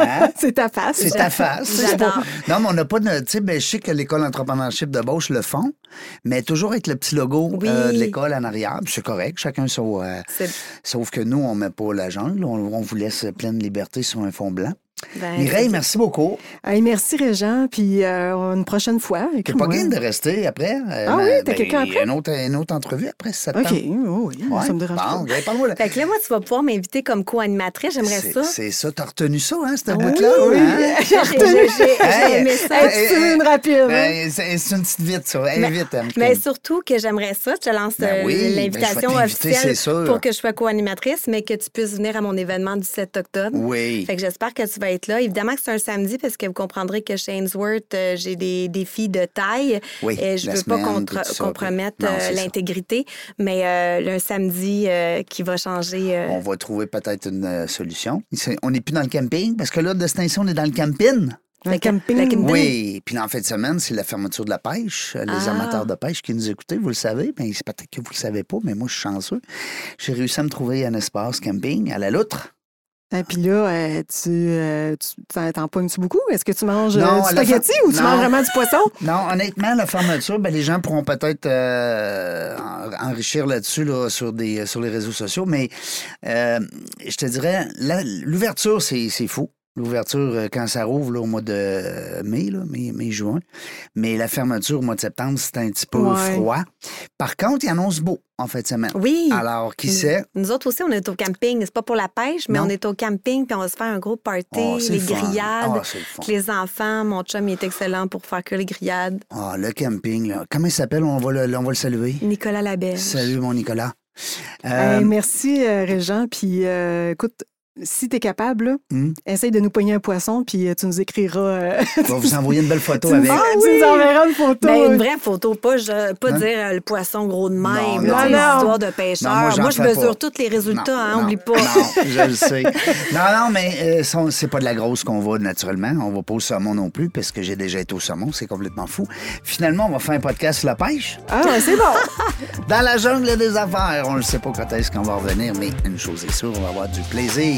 Hein? c'est ta face. C'est ta face. Pas- Non, mais on n'a pas de. Tu sais, ben, je sais que l'école d'entrepreneurship de Beauce le font, mais toujours avec le petit logo Oui. euh, de l'école en arrière. C'est correct, chacun son. euh, sauf que nous, on met pas la jungle. On, on vous laisse pleine liberté sur un fond blanc. Ben, Mireille, c'est- merci beaucoup. Hey, merci, Régent. Puis euh, une prochaine fois. T'es pas game de rester après? Euh, Ah oui, ben, t'as quelqu'un y a après? Une autre, une autre entrevue après, si ça te OK. Oh, oui, Ouais. ça me dérange Bon, pas. ben, parle-moi là. Fait que là, moi, tu vas pouvoir m'inviter comme co-animatrice. J'aimerais C'est- ça. C'est ça, t'as retenu ça, hein, cette Oui, bout-là? oui. hein? J'ai retenu. J'ai- j'ai- J'ai Hey, aimé ça. Hey, hey, tu hey, une rapide. hein? Ben, c'est c'est une petite vite, ça. Hey, Mais- vite, hein, Mais surtout que j'aimerais ça, je te lance Ben euh, oui, ben, l'invitation officielle c'est sûr. pour que je sois co-animatrice, mais que tu puisses venir à mon événement du 7 octobre. Oui. Fait que j'espère que tu vas être là. Évidemment que c'est un samedi parce que vous comprendrez que chez Ainsworth, euh, j'ai des défis de taille. Oui, et je la veux pas contre- ça, compromettre euh, l'intégrité, mais euh, un samedi euh, qui va changer. euh, On va trouver peut-être une euh, solution. On n'est plus dans le camping, parce que là, de cette instant, on est dans le camping. Le camping. Oui, puis en fin de semaine, c'est la fermeture de la pêche. Les Ah. amateurs de pêche qui nous écoutez, vous le savez, c'est peut-être que vous le savez pas, mais moi, je suis chanceux. J'ai réussi à me trouver un espace camping à la loutre. Et puis là, euh, tu, euh, tu t'en, t'en pognes-tu beaucoup? Est-ce que tu manges euh, Non, du spaghetti ou tu non. manges vraiment du poisson? Non, honnêtement, la fermeture, ben, les gens pourront peut-être euh, en- enrichir là-dessus là, sur, des, sur les réseaux sociaux, mais euh, je te dirais, la- l'ouverture, c'est c'est fou. L'ouverture, euh, quand ça rouvre là, au mois de mai, là, mai, mai, juin. Mais la fermeture au mois de septembre, c'est un petit peu Ouais. froid. Par contre, il annonce beau en fin de semaine. Oui. Alors, qui sait? Nous autres aussi, on est au camping. C'est pas pour la pêche, mais Non. on est au camping, puis on va se faire un gros party, Oh, c'est les le grillades. Ah, c'est le les enfants, mon chum, il est excellent pour faire que les grillades. Ah, le camping, là. Comment il s'appelle? On va le, on va le saluer. Nicolas Labelle. Salut, mon Nicolas. Euh, Hey, merci, euh, Régent. Puis euh, écoute, si tu es capable, là, Hmm. essaye de nous pogner un poisson, puis euh, tu nous écriras. euh, On va vous envoyer une belle photo tu, avec. nous, tu nous enverras une photo. Ben, une vraie photo, pas, je- pas Hein? dire euh, le poisson gros de même, Non, non. non. histoire de pêcheur. Non, moi, je pas. mesure tous les résultats, hein, non, oublie pas. Non, je le sais. Non, non, mais euh, c'est pas de la grosse qu'on va naturellement. On va pas au saumon non plus, parce que j'ai déjà été au saumon. C'est complètement fou. Finalement, on va faire un podcast sur la pêche. Ah, ouais, c'est bon. Dans la jungle des affaires. On ne sait pas quand est-ce qu'on va revenir, mais une chose est sûre, on va avoir du